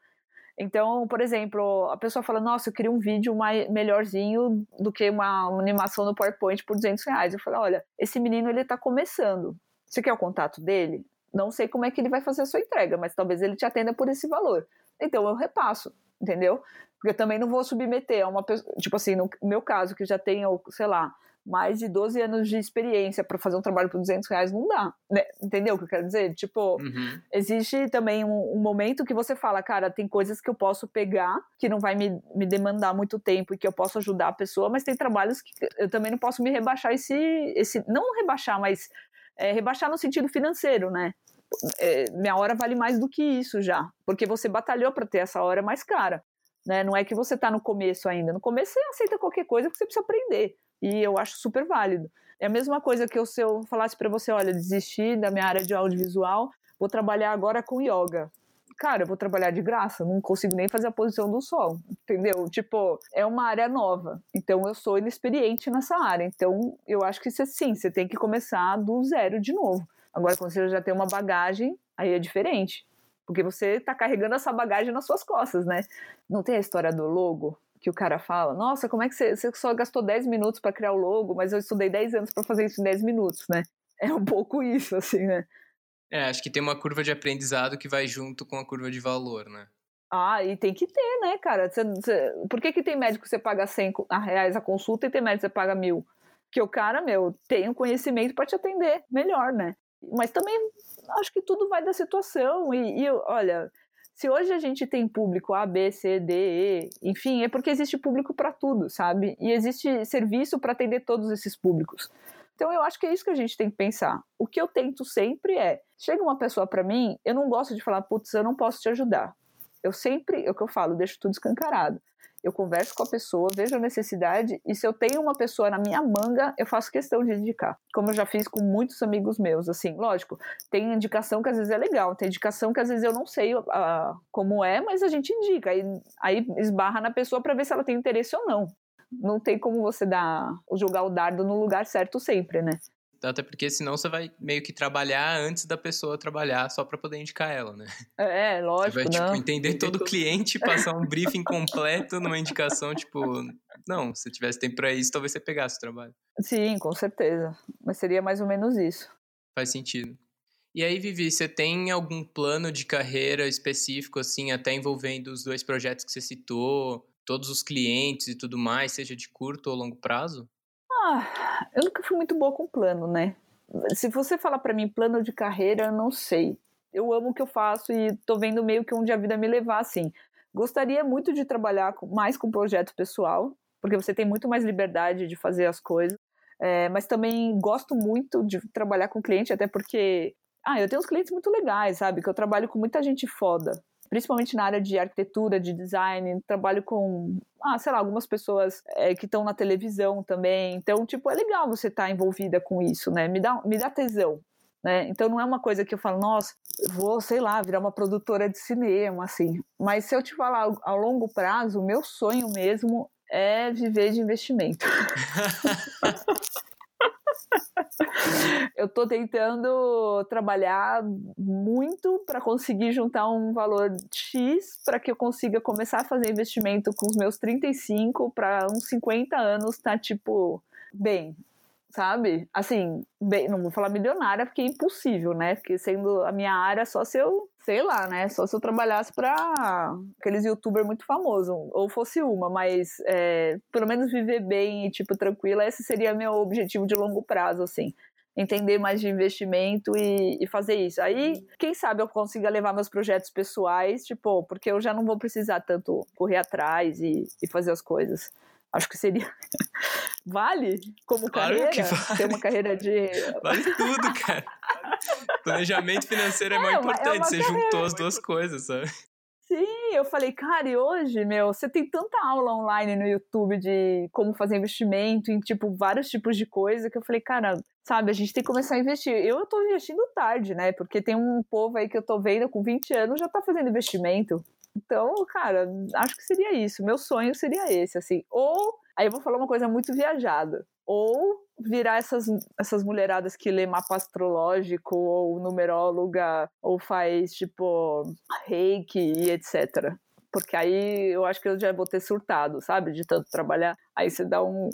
Então, por exemplo, a pessoa fala, nossa, eu queria um vídeo mais, melhorzinho do que uma, uma, animação no PowerPoint por 200 reais. Eu falo, olha, esse menino, ele tá começando. Você quer o contato dele? Não sei como é que ele vai fazer a sua entrega, mas talvez ele te atenda por esse valor. Então, eu repasso, entendeu? Porque eu também não vou submeter a uma pessoa, tipo assim, no meu caso, que já tenho, sei lá, mais de 12 anos de experiência para fazer um trabalho por 200 reais não dá, né? entendeu o que eu quero dizer? Tipo, uhum. existe também um, um, momento que você fala, cara, tem coisas que eu posso pegar que não vai me, me demandar muito tempo e que eu posso ajudar a pessoa, mas tem trabalhos que eu também não posso me rebaixar esse, esse não rebaixar, mas é, rebaixar no sentido financeiro, né? É, minha hora vale mais do que isso já, porque você batalhou para ter essa hora mais cara. Né? Não é que você está no começo ainda. No começo você aceita qualquer coisa porque você precisa aprender. E eu acho super válido. É a mesma coisa que eu, se eu falasse para você, olha, desisti da minha área de audiovisual, vou trabalhar agora com yoga. Cara, eu vou trabalhar de graça, não consigo nem fazer a posição do sol, entendeu? Tipo, é uma área nova, então eu sou inexperiente nessa área. Então, eu acho que você, sim, você tem que começar do zero de novo. Agora, quando você já tem uma bagagem, aí é diferente. Porque você está carregando essa bagagem nas suas costas, né? Não tem a história do logo? Que o cara fala, nossa, como é que você, você só gastou 10 minutos para criar o logo, mas eu estudei 10 anos para fazer isso em 10 minutos, né? (laughs) É um pouco isso, assim, né? É, acho que tem uma curva de aprendizado que vai junto com a curva de valor, né? Ah, e tem que ter, né, cara? Você, você, por que, que tem médico que você paga 100 reais a consulta e tem médico que você paga mil? Que o cara, meu, tem o um conhecimento para te atender melhor, né? Mas também acho que tudo vai da situação. E, e olha, se hoje a gente tem público A, B, C, D, E, enfim, é porque existe público para tudo, sabe? E existe serviço para atender todos esses públicos. Então eu acho que é isso que a gente tem que pensar. O que eu tento sempre é, chega uma pessoa para mim, eu não gosto de falar, putz, eu não posso te ajudar. Eu sempre, é o que eu falo, deixo tudo escancarado eu converso com a pessoa, vejo a necessidade e se eu tenho uma pessoa na minha manga, eu faço questão de indicar. Como eu já fiz com muitos amigos meus, assim, lógico, tem indicação que às vezes é legal, tem indicação que às vezes eu não sei uh, como é, mas a gente indica, aí, aí esbarra na pessoa para ver se ela tem interesse ou não. Não tem como você dar, jogar o dardo no lugar certo sempre, né? Até porque senão você vai meio que trabalhar antes da pessoa trabalhar só para poder indicar ela, né? É, lógico. Você vai, tipo, não. tipo, entender todo o cliente, (laughs) passar um briefing completo numa indicação, tipo, não, se tivesse tempo para isso, talvez você pegasse o trabalho. Sim, com certeza. Mas seria mais ou menos isso. Faz sentido. E aí, Vivi, você tem algum plano de carreira específico, assim, até envolvendo os dois projetos que você citou, todos os clientes e tudo mais, seja de curto ou longo prazo? Ah, eu nunca fui muito boa com plano, né? Se você falar para mim plano de carreira, eu não sei. Eu amo o que eu faço e tô vendo meio que onde a vida me levar, assim. Gostaria muito de trabalhar mais com projeto pessoal, porque você tem muito mais liberdade de fazer as coisas. É, mas também gosto muito de trabalhar com cliente, até porque ah, eu tenho uns clientes muito legais, sabe? Que eu trabalho com muita gente foda principalmente na área de arquitetura, de design, trabalho com, ah, sei lá, algumas pessoas é, que estão na televisão também. Então, tipo, é legal você estar tá envolvida com isso, né? Me dá, me dá tesão. Né? Então não é uma coisa que eu falo, nossa, vou, sei lá, virar uma produtora de cinema, assim. Mas se eu te falar ao longo prazo, o meu sonho mesmo é viver de investimento. (laughs) eu estou tentando trabalhar muito para conseguir juntar um valor X para que eu consiga começar a fazer investimento com os meus 35 para uns 50 anos tá tipo bem, sabe? Assim, bem, não vou falar milionária porque é impossível, né? Porque sendo a minha área só se eu, sei lá, né? Só se eu trabalhasse para aqueles youtubers muito famosos, ou fosse uma, mas é, pelo menos viver bem e, tipo, tranquila, esse seria meu objetivo de longo prazo, assim. entender mais de investimento e, e, fazer isso. Aí, quem sabe eu consiga levar meus projetos pessoais, tipo, porque eu já não vou precisar tanto correr atrás e, e fazer as coisas. Acho que seria. (laughs) vale como claro carreira? Vale. Ter uma carreira de. Vale tudo, cara. Planejamento financeiro é, é mais é importante. É Você juntou as duas coisas, sabe? Sim, eu falei, cara, e hoje, meu, você tem tanta aula online no YouTube de como fazer investimento em, tipo, vários tipos de coisa que eu falei, cara, sabe, a gente tem que começar a investir. Eu tô investindo tarde, né? Porque tem um povo aí que eu tô vendo com 20 anos já tá fazendo investimento. Então, cara, acho que seria isso. Meu sonho seria esse, assim. Ou, aí eu vou falar uma coisa muito viajada. Ou virar essas, essas mulheradas que lê mapa astrológico ou numeróloga ou faz tipo reiki e etc. Porque aí eu acho que eu já vou ter surtado, sabe? De tanto trabalhar. Aí você dá um.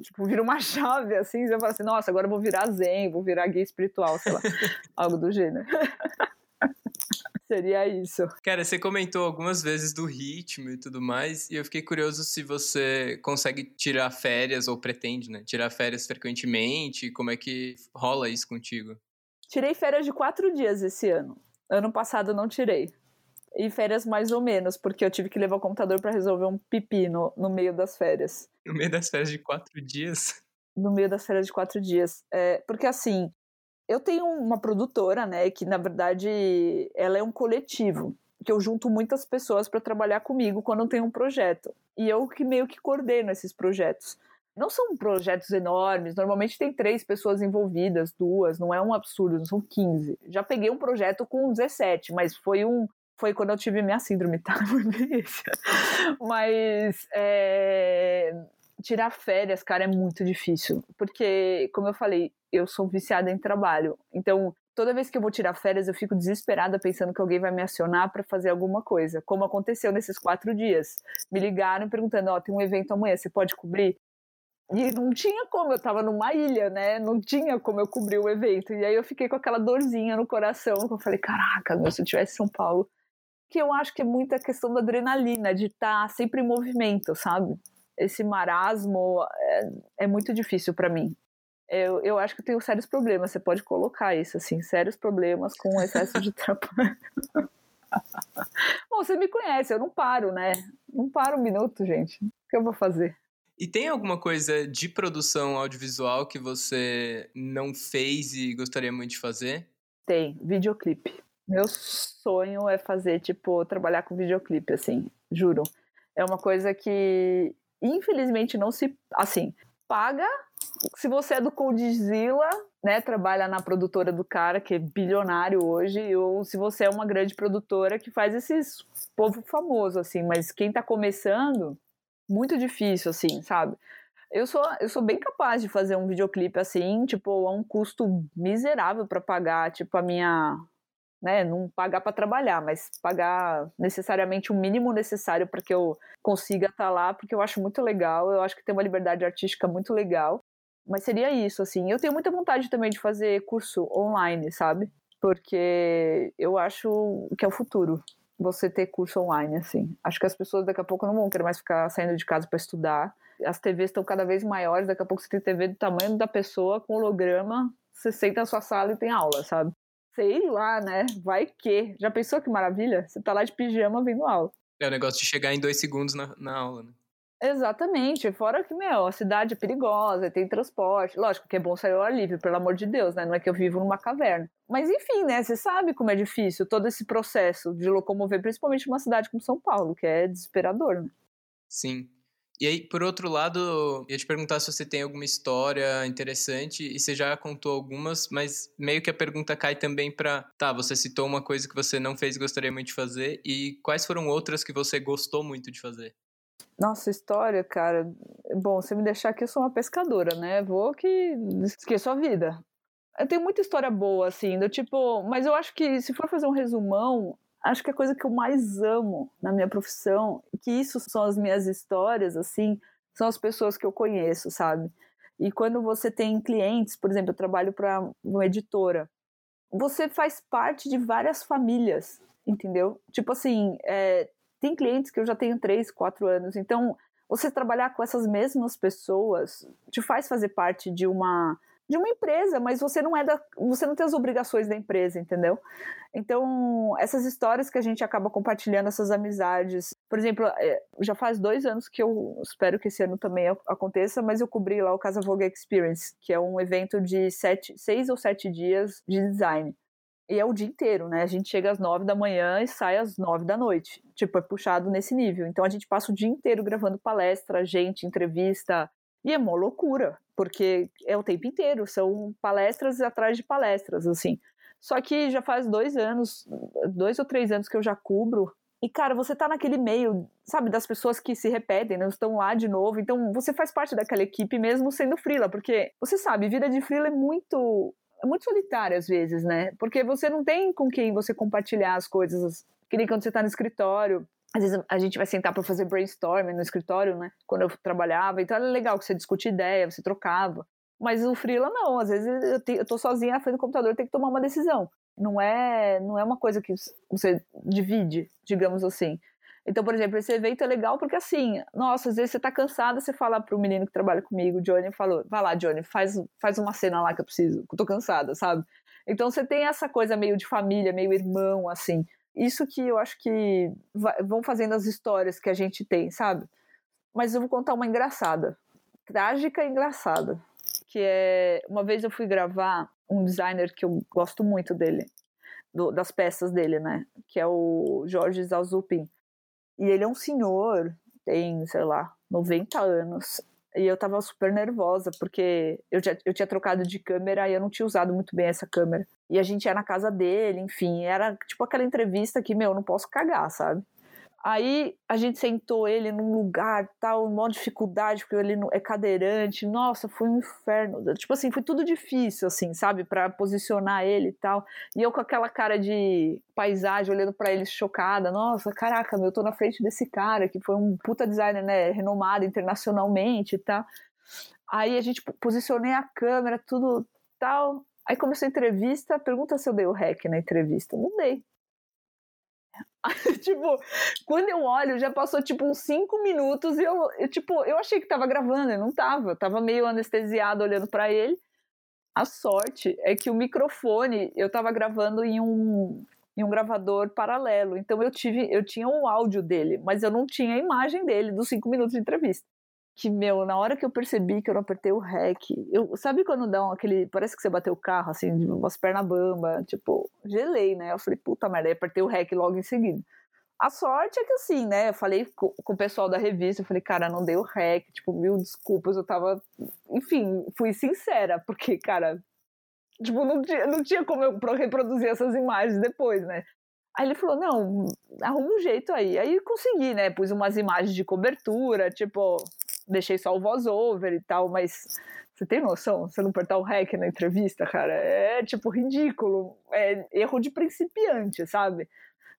Tipo, vira uma (laughs) chave assim, você fala assim: nossa, agora eu vou virar zen, vou virar guia espiritual, sei lá. (laughs) algo do gênero. (laughs) Seria isso. Cara, você comentou algumas vezes do ritmo e tudo mais, e eu fiquei curioso se você consegue tirar férias, ou pretende, né? Tirar férias frequentemente, como é que rola isso contigo? Tirei férias de quatro dias esse ano. Ano passado não tirei. E férias mais ou menos, porque eu tive que levar o computador para resolver um pepino no meio das férias. No meio das férias de quatro dias? No meio das férias de quatro dias. É, porque assim, eu tenho uma produtora, né, que na verdade ela é um coletivo, que eu junto muitas pessoas para trabalhar comigo quando eu tenho um projeto. E eu que meio que coordeno esses projetos. Não são projetos enormes, normalmente tem três pessoas envolvidas, duas, não é um absurdo, são 15. Já peguei um projeto com 17, mas foi um. Foi quando eu tive minha síndrome, tá? (laughs) mas é, tirar férias, cara, é muito difícil. Porque, como eu falei, eu sou viciada em trabalho. Então, toda vez que eu vou tirar férias, eu fico desesperada pensando que alguém vai me acionar para fazer alguma coisa. Como aconteceu nesses quatro dias. Me ligaram perguntando: Ó, oh, tem um evento amanhã, você pode cobrir? E não tinha como, eu tava numa ilha, né? Não tinha como eu cobrir o evento. E aí eu fiquei com aquela dorzinha no coração. Eu falei: caraca, meu, se eu tivesse São Paulo. Que eu acho que é muita questão da adrenalina, de estar tá sempre em movimento, sabe? Esse marasmo é, é muito difícil para mim eu, eu acho que eu tenho sérios problemas. Você pode colocar isso, assim, sérios problemas com excesso de (laughs) trabalho. Bom, você me conhece, eu não paro, né? Não paro um minuto, gente. O que eu vou fazer? E tem alguma coisa de produção audiovisual que você não fez e gostaria muito de fazer? Tem, videoclipe. Meu sonho é fazer, tipo, trabalhar com videoclipe, assim, juro. É uma coisa que, infelizmente, não se. Assim, paga se você é do Condzilla, né, trabalha na produtora do cara, que é bilionário hoje, ou se você é uma grande produtora que faz esses povo famoso, assim, mas quem tá começando, muito difícil, assim, sabe? Eu sou, eu sou bem capaz de fazer um videoclipe assim, tipo, a um custo miserável para pagar, tipo, a minha. Né, não pagar para trabalhar, mas pagar necessariamente o mínimo necessário para que eu consiga estar tá lá, porque eu acho muito legal, eu acho que tem uma liberdade artística muito legal. Mas seria isso, assim. Eu tenho muita vontade também de fazer curso online, sabe? Porque eu acho que é o futuro você ter curso online, assim. Acho que as pessoas daqui a pouco não vão querer mais ficar saindo de casa para estudar. As TVs estão cada vez maiores, daqui a pouco você tem TV do tamanho da pessoa, com holograma, você senta na sua sala e tem aula, sabe? Sei lá, né? Vai que. Já pensou que maravilha? Você tá lá de pijama vendo aula. É o negócio de chegar em dois segundos na, na aula, né? Exatamente, fora que, meu, a cidade é perigosa, tem transporte. Lógico que é bom sair ao ar livre, pelo amor de Deus, né? Não é que eu vivo numa caverna. Mas enfim, né? Você sabe como é difícil todo esse processo de locomover, principalmente numa cidade como São Paulo, que é desesperador, né? Sim. E aí, por outro lado, ia te perguntar se você tem alguma história interessante, e você já contou algumas, mas meio que a pergunta cai também para, tá, você citou uma coisa que você não fez e gostaria muito de fazer, e quais foram outras que você gostou muito de fazer? Nossa, história, cara. Bom, se me deixar aqui, eu sou uma pescadora, né? Vou que esqueço a vida. Eu tenho muita história boa, assim, do tipo. Mas eu acho que se for fazer um resumão, acho que a coisa que eu mais amo na minha profissão, que isso são as minhas histórias, assim, são as pessoas que eu conheço, sabe? E quando você tem clientes, por exemplo, eu trabalho para uma editora, você faz parte de várias famílias, entendeu? Tipo assim, é, tem clientes que eu já tenho três, quatro anos. Então, você trabalhar com essas mesmas pessoas te faz fazer parte de uma de uma empresa, mas você não é da, você não tem as obrigações da empresa, entendeu? Então, essas histórias que a gente acaba compartilhando, essas amizades. Por exemplo, é, já faz dois anos que eu espero que esse ano também aconteça, mas eu cobri lá o Casa Vogue Experience, que é um evento de sete, seis ou sete dias de design. E é o dia inteiro, né? A gente chega às nove da manhã e sai às nove da noite. Tipo, é puxado nesse nível. Então a gente passa o dia inteiro gravando palestra, gente, entrevista. E é mó loucura, porque é o tempo inteiro. São palestras atrás de palestras, assim. Só que já faz dois anos, dois ou três anos que eu já cubro. E, cara, você tá naquele meio, sabe, das pessoas que se repetem, não né? estão lá de novo. Então, você faz parte daquela equipe mesmo sendo frila, porque você sabe, vida de frila é muito é muito solitário às vezes, né? Porque você não tem com quem você compartilhar as coisas. Que nem quando você está no escritório. Às vezes a gente vai sentar para fazer brainstorming no escritório, né? Quando eu trabalhava. Então era legal que você discutia ideia, você trocava. Mas o freela não. Às vezes eu, te, eu tô sozinha na frente do computador, tenho que tomar uma decisão. Não é, não é uma coisa que você divide, digamos assim. Então, por exemplo, esse evento é legal porque assim, nossa, às vezes você tá cansada, você fala pro menino que trabalha comigo, Johnny, falou, vai lá, Johnny, faz, faz uma cena lá que eu preciso, que eu tô cansada, sabe? Então você tem essa coisa meio de família, meio irmão, assim. Isso que eu acho que vai, vão fazendo as histórias que a gente tem, sabe? Mas eu vou contar uma engraçada, trágica e engraçada, que é uma vez eu fui gravar um designer que eu gosto muito dele, do, das peças dele, né? Que é o Jorge Zalzupin. E ele é um senhor, tem, sei lá, 90 anos. E eu tava super nervosa, porque eu, já, eu tinha trocado de câmera e eu não tinha usado muito bem essa câmera. E a gente ia na casa dele, enfim, era tipo aquela entrevista que, meu, não posso cagar, sabe? Aí a gente sentou ele num lugar, tal, maior dificuldade, porque ele é cadeirante. Nossa, foi um inferno. Tipo assim, foi tudo difícil, assim, sabe? para posicionar ele e tal. E eu com aquela cara de paisagem, olhando para ele chocada. Nossa, caraca, meu, eu tô na frente desse cara, que foi um puta designer, né? Renomado internacionalmente e tal. Aí a gente posicionei a câmera, tudo tal. Aí começou a entrevista, pergunta se eu dei o rec na entrevista. Não dei. (laughs) tipo, quando eu olho, já passou tipo uns 5 minutos e eu, eu, tipo, eu achei que tava gravando, eu não tava. Eu tava meio anestesiado olhando para ele. A sorte é que o microfone eu tava gravando em um em um gravador paralelo. Então eu tive, eu tinha o áudio dele, mas eu não tinha a imagem dele dos cinco minutos de entrevista que, meu, na hora que eu percebi que eu não apertei o REC, eu, sabe quando dá um, aquele, parece que você bateu o carro, assim, umas pernas bamba, tipo, gelei, né? Eu falei, puta merda, aí apertei o REC logo em seguida. A sorte é que assim, né, eu falei com, o pessoal da revista, eu falei, cara, não deu REC, tipo, mil desculpas, eu tava, enfim, fui sincera, porque, cara, tipo, não tinha, não tinha como eu reproduzir essas imagens depois, né? Aí ele falou, não, arruma um jeito aí. Aí consegui, né, pus umas imagens de cobertura, tipo, deixei só o voice-over e tal, mas você tem noção? Você não apertar o REC na entrevista, cara, é tipo ridículo. É erro de principiante, sabe?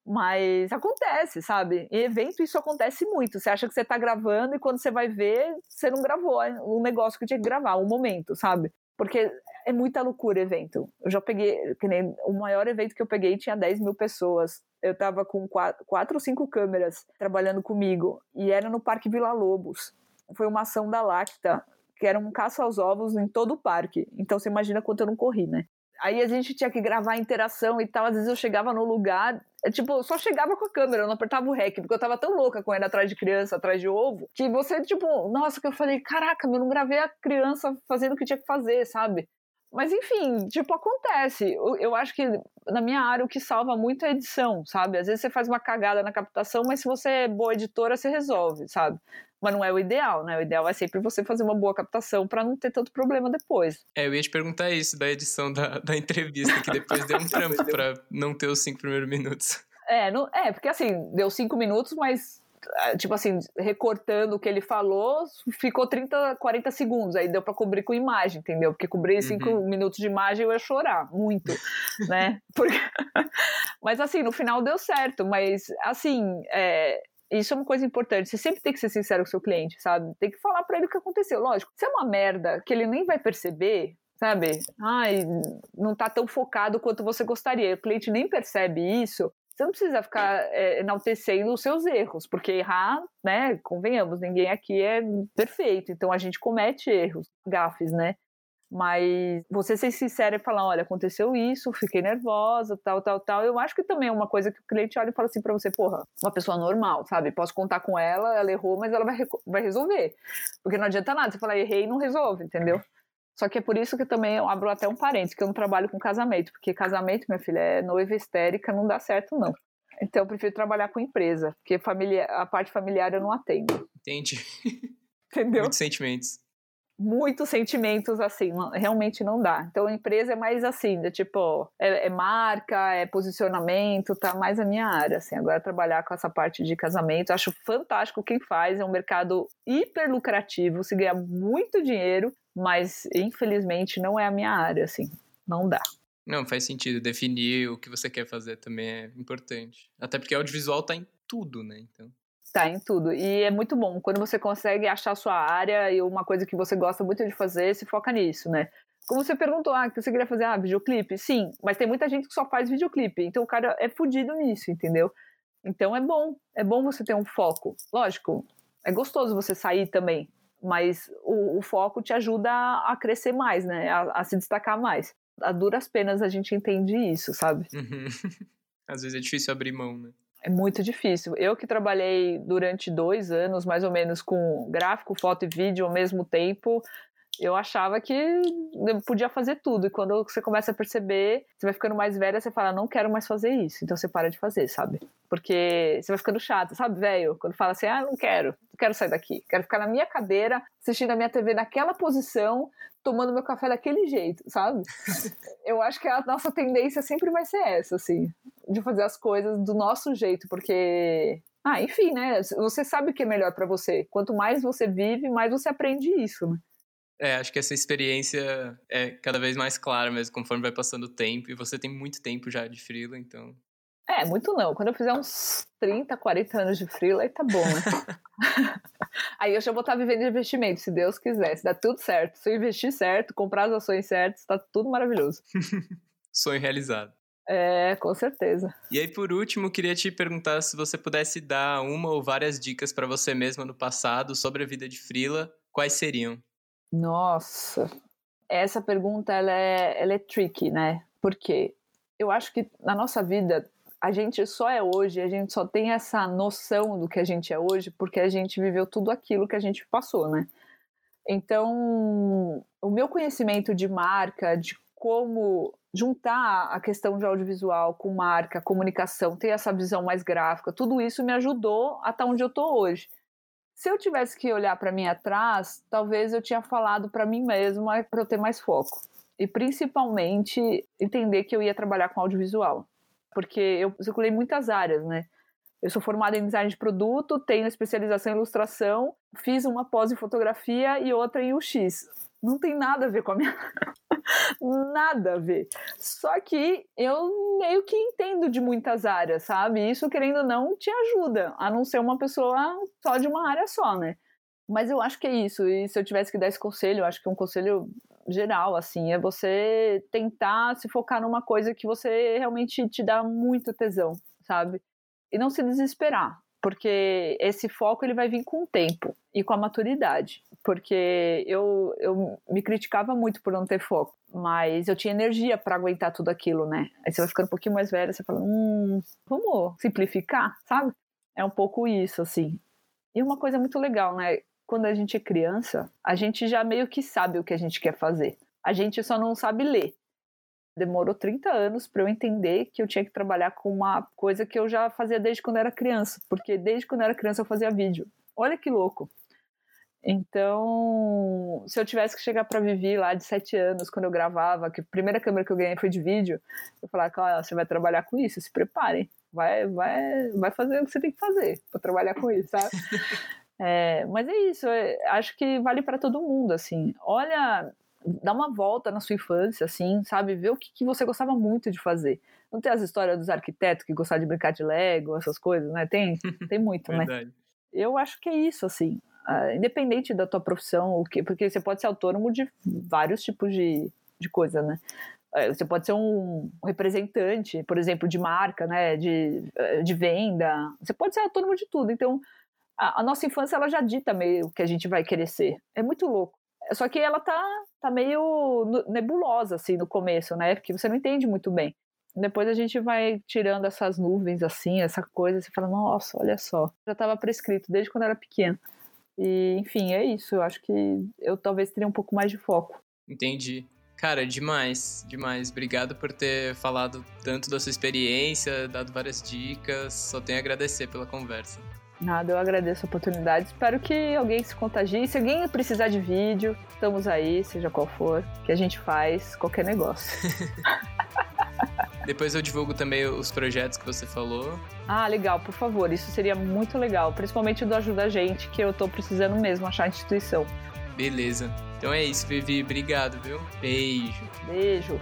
Mas acontece, sabe? Em evento isso acontece muito. Você acha que você tá gravando e quando você vai ver, você não gravou um negócio que tinha que gravar, um momento, sabe? Porque é muita loucura evento. Eu já peguei, que nem o maior evento que eu peguei tinha 10 mil pessoas. Eu tava com quatro, quatro ou cinco câmeras trabalhando comigo. E era no Parque Vila Lobos foi uma ação da Lacta, que era um caça aos ovos em todo o parque. Então você imagina quanto eu não corri, né? Aí a gente tinha que gravar a interação e tal. Às vezes eu chegava no lugar, é, tipo, eu só chegava com a câmera, eu não apertava o rec, porque eu tava tão louca correndo atrás de criança, atrás de ovo, que você, tipo, nossa, que eu falei, caraca, eu não gravei a criança fazendo o que tinha que fazer, sabe? Mas enfim, tipo, acontece. Eu, eu, acho que na minha área o que salva muito é a edição, sabe? Às vezes você faz uma cagada na captação, mas se você é boa editora, você resolve, sabe? Mas não é o ideal, né? O ideal é sempre você fazer uma boa captação para não ter tanto problema depois. É, eu ia te perguntar isso da edição da, da entrevista, que depois deu um (laughs) trampo para não ter os cinco primeiros minutos. É, não, é, porque assim, deu cinco minutos, mas ah, tipo assim, recortando o que ele falou, ficou 30, 40 segundos. Aí deu para cobrir com imagem, entendeu? Porque cobrir 5 uhum. minutos de imagem eu ia chorar muito, né? (laughs) Porque... (laughs) mas assim, no final deu certo. Mas assim, é, isso é uma coisa importante. Você sempre tem que ser sincero com o seu cliente, sabe? Tem que falar para ele o que aconteceu. Lógico, se é uma merda que ele nem vai perceber, sabe? Ai, não tá tão focado quanto você gostaria. O cliente nem percebe isso. Você não precisa ficar é, enaltecendo os seus erros, porque errar, né? Convenhamos, ninguém aqui é perfeito. Então a gente comete erros, gafes, né? Mas você ser sincera e falar, olha, aconteceu isso, fiquei nervosa, tal, tal, tal. Eu acho que também é uma coisa que o cliente olha e fala assim para você, porra, uma pessoa normal, sabe? Posso contar com ela, ela errou, mas ela vai, vai resolver. Porque não adianta nada, você falar errei e não resolve, entendeu? Só que é por isso que também eu abro até um parênteses, que eu não trabalho com casamento, porque casamento, minha filha, é noiva histérica, não dá certo, não. Então eu prefiro trabalhar com empresa, porque família, a parte familiar eu não atendo. Entendi. Entendeu? Muitos sentimentos muitos sentimentos assim, realmente não dá. Então a empresa é mais assim, de, tipo, é, é, marca, é posicionamento, tá mais a minha área, assim. Agora trabalhar com essa parte de casamento, acho fantástico quem faz, é um mercado hiper lucrativo, se ganha muito dinheiro, mas infelizmente não é a minha área, assim, não dá. Não, faz sentido. Definir o que você quer fazer também é importante. Até porque audiovisual tá em tudo, né? Então. Tá em tudo. E é muito bom. Quando você consegue achar a sua área e uma coisa que você gosta muito de fazer, se foca nisso, né? Como você perguntou, ah, que você queria fazer, ah, videoclipe? Sim, mas tem muita gente que só faz videoclipe. Então o cara é fudido nisso, entendeu? Então é bom. É bom você ter um foco. Lógico, é gostoso você sair também. Mas o, o foco te ajuda a, a crescer mais, né? A, a, se destacar mais. A duras penas a gente entende isso, sabe? Uhum. (laughs) Às vezes é difícil abrir mão, né? É muito difícil. Eu que trabalhei durante dois anos, mais ou menos, com gráfico, foto e vídeo ao mesmo tempo, eu achava que eu podia fazer tudo. E quando você começa a perceber, você vai ficando mais velha, você fala, não quero mais fazer isso. Então você para de fazer, sabe? Porque você vai ficando chato, sabe, velho? Quando fala assim, ah, não quero, não quero sair daqui. Quero ficar na minha cadeira, assistindo a minha TV naquela posição, tomando meu café daquele jeito, sabe? (laughs) eu acho que a nossa tendência sempre vai ser essa, assim, de fazer as coisas do nosso jeito, porque ah, enfim, né? Você sabe o que é melhor para você. Quanto mais você vive, mais você aprende isso, né? É, acho que essa experiência é cada vez mais clara mesmo, conforme vai passando o tempo. E você tem muito tempo já de freela, então... É, muito não. Quando eu fizer uns 30, 40 anos de freela, aí tá bom, né? (laughs) aí eu já vou estar vivendo de investimento, se Deus quiser. Se dá tudo certo. Se eu investir certo, comprar as ações certas, tá tudo maravilhoso. (laughs) Sonho realizado. É, com certeza. E aí, por último, queria te perguntar se você pudesse dar uma ou várias dicas para você mesma no passado sobre a vida de freela, quais seriam? Nossa, essa pergunta ela é, ela é tricky, né? Porque eu acho que na nossa vida a gente só é hoje, a gente só tem essa noção do que a gente é hoje porque a gente viveu tudo aquilo que a gente passou, né? Então, o meu conhecimento de marca, de como juntar a questão de audiovisual com marca, comunicação, ter essa visão mais gráfica, tudo isso me ajudou a estar onde eu estou hoje. Se eu tivesse que olhar para mim atrás, talvez eu tinha falado para mim mesma para eu ter mais foco. E principalmente entender que eu ia trabalhar com audiovisual. Porque eu circulei muitas áreas, né? Eu sou formada em design de produto, tenho especialização em ilustração, fiz uma pós em fotografia e outra em UX. Não tem nada a ver com a minha (laughs) nada a ver. Só que eu meio que entendo de muitas áreas, sabe? Isso, querendo ou não, te ajuda, a não ser uma pessoa só de uma área só, né? Mas eu acho que é isso. E se eu tivesse que dar esse conselho, eu acho que é um conselho geral, assim, é você tentar se focar numa coisa que você realmente te dá muito tesão, sabe? E não se desesperar, porque esse foco ele vai vir com o tempo e com a maturidade porque eu, eu me criticava muito por não ter foco, mas eu tinha energia para aguentar tudo aquilo, né? Aí você vai ficando um pouquinho mais velha, você fala, hum, vamos simplificar, sabe? É um pouco isso, assim. E uma coisa muito legal, né? Quando a gente é criança, a gente já meio que sabe o que a gente quer fazer. A gente só não sabe ler. Demorou 30 anos para eu entender que eu tinha que trabalhar com uma coisa que eu já fazia desde quando era criança, porque desde quando era criança eu fazia vídeo. Olha que louco. Então, se eu tivesse que chegar para Vivi lá de sete anos, quando eu gravava, que a primeira câmera que eu ganhei foi de vídeo, eu falar, ah, você vai trabalhar com isso, se prepare, vai, vai, vai fazer o que você tem que fazer para trabalhar com isso, sabe? (laughs) é, mas é isso, é, acho que vale para todo mundo, assim. Olha, dá uma volta na sua infância, assim, sabe? Ver o que, que você gostava muito de fazer. Não tem as histórias dos arquitetos que gostavam de brincar de Lego, essas coisas, né? Tem, (laughs) tem muito, né? Eu acho que é isso, assim uh, independente da tua profissão, o que, porque você pode ser autônomo de vários tipos de, de coisa, né? Uh, você pode ser um representante, por exemplo, de marca, né? De, uh, de venda. Você pode ser autônomo de tudo. Então, a, a, nossa infância ela já dita meio que a gente vai querer ser. É muito louco. Só que ela tá, tá meio nebulosa, assim, no começo, né? Porque você não entende muito bem. Depois a gente vai tirando essas nuvens, assim, essa coisa, você fala, nossa, olha só. Já estava prescrito desde quando era pequena. E, enfim, é isso. Eu acho que eu talvez teria um pouco mais de foco. Entendi. Cara, demais, demais. Obrigado por ter falado tanto da sua experiência, dado várias dicas. Só tenho a agradecer pela conversa. Nada, eu agradeço a oportunidade. Espero que alguém se contagie. Se alguém precisar de vídeo, estamos aí, seja qual for, que a gente faz qualquer negócio. (laughs) (laughs) Depois eu divulgo também os projetos que você falou. Ah, legal, por favor. Isso seria muito legal. Principalmente do Ajuda a Gente, que eu tô precisando mesmo achar a instituição. Beleza. Então é isso, Vivi. Obrigado, viu? Beijo. Beijo.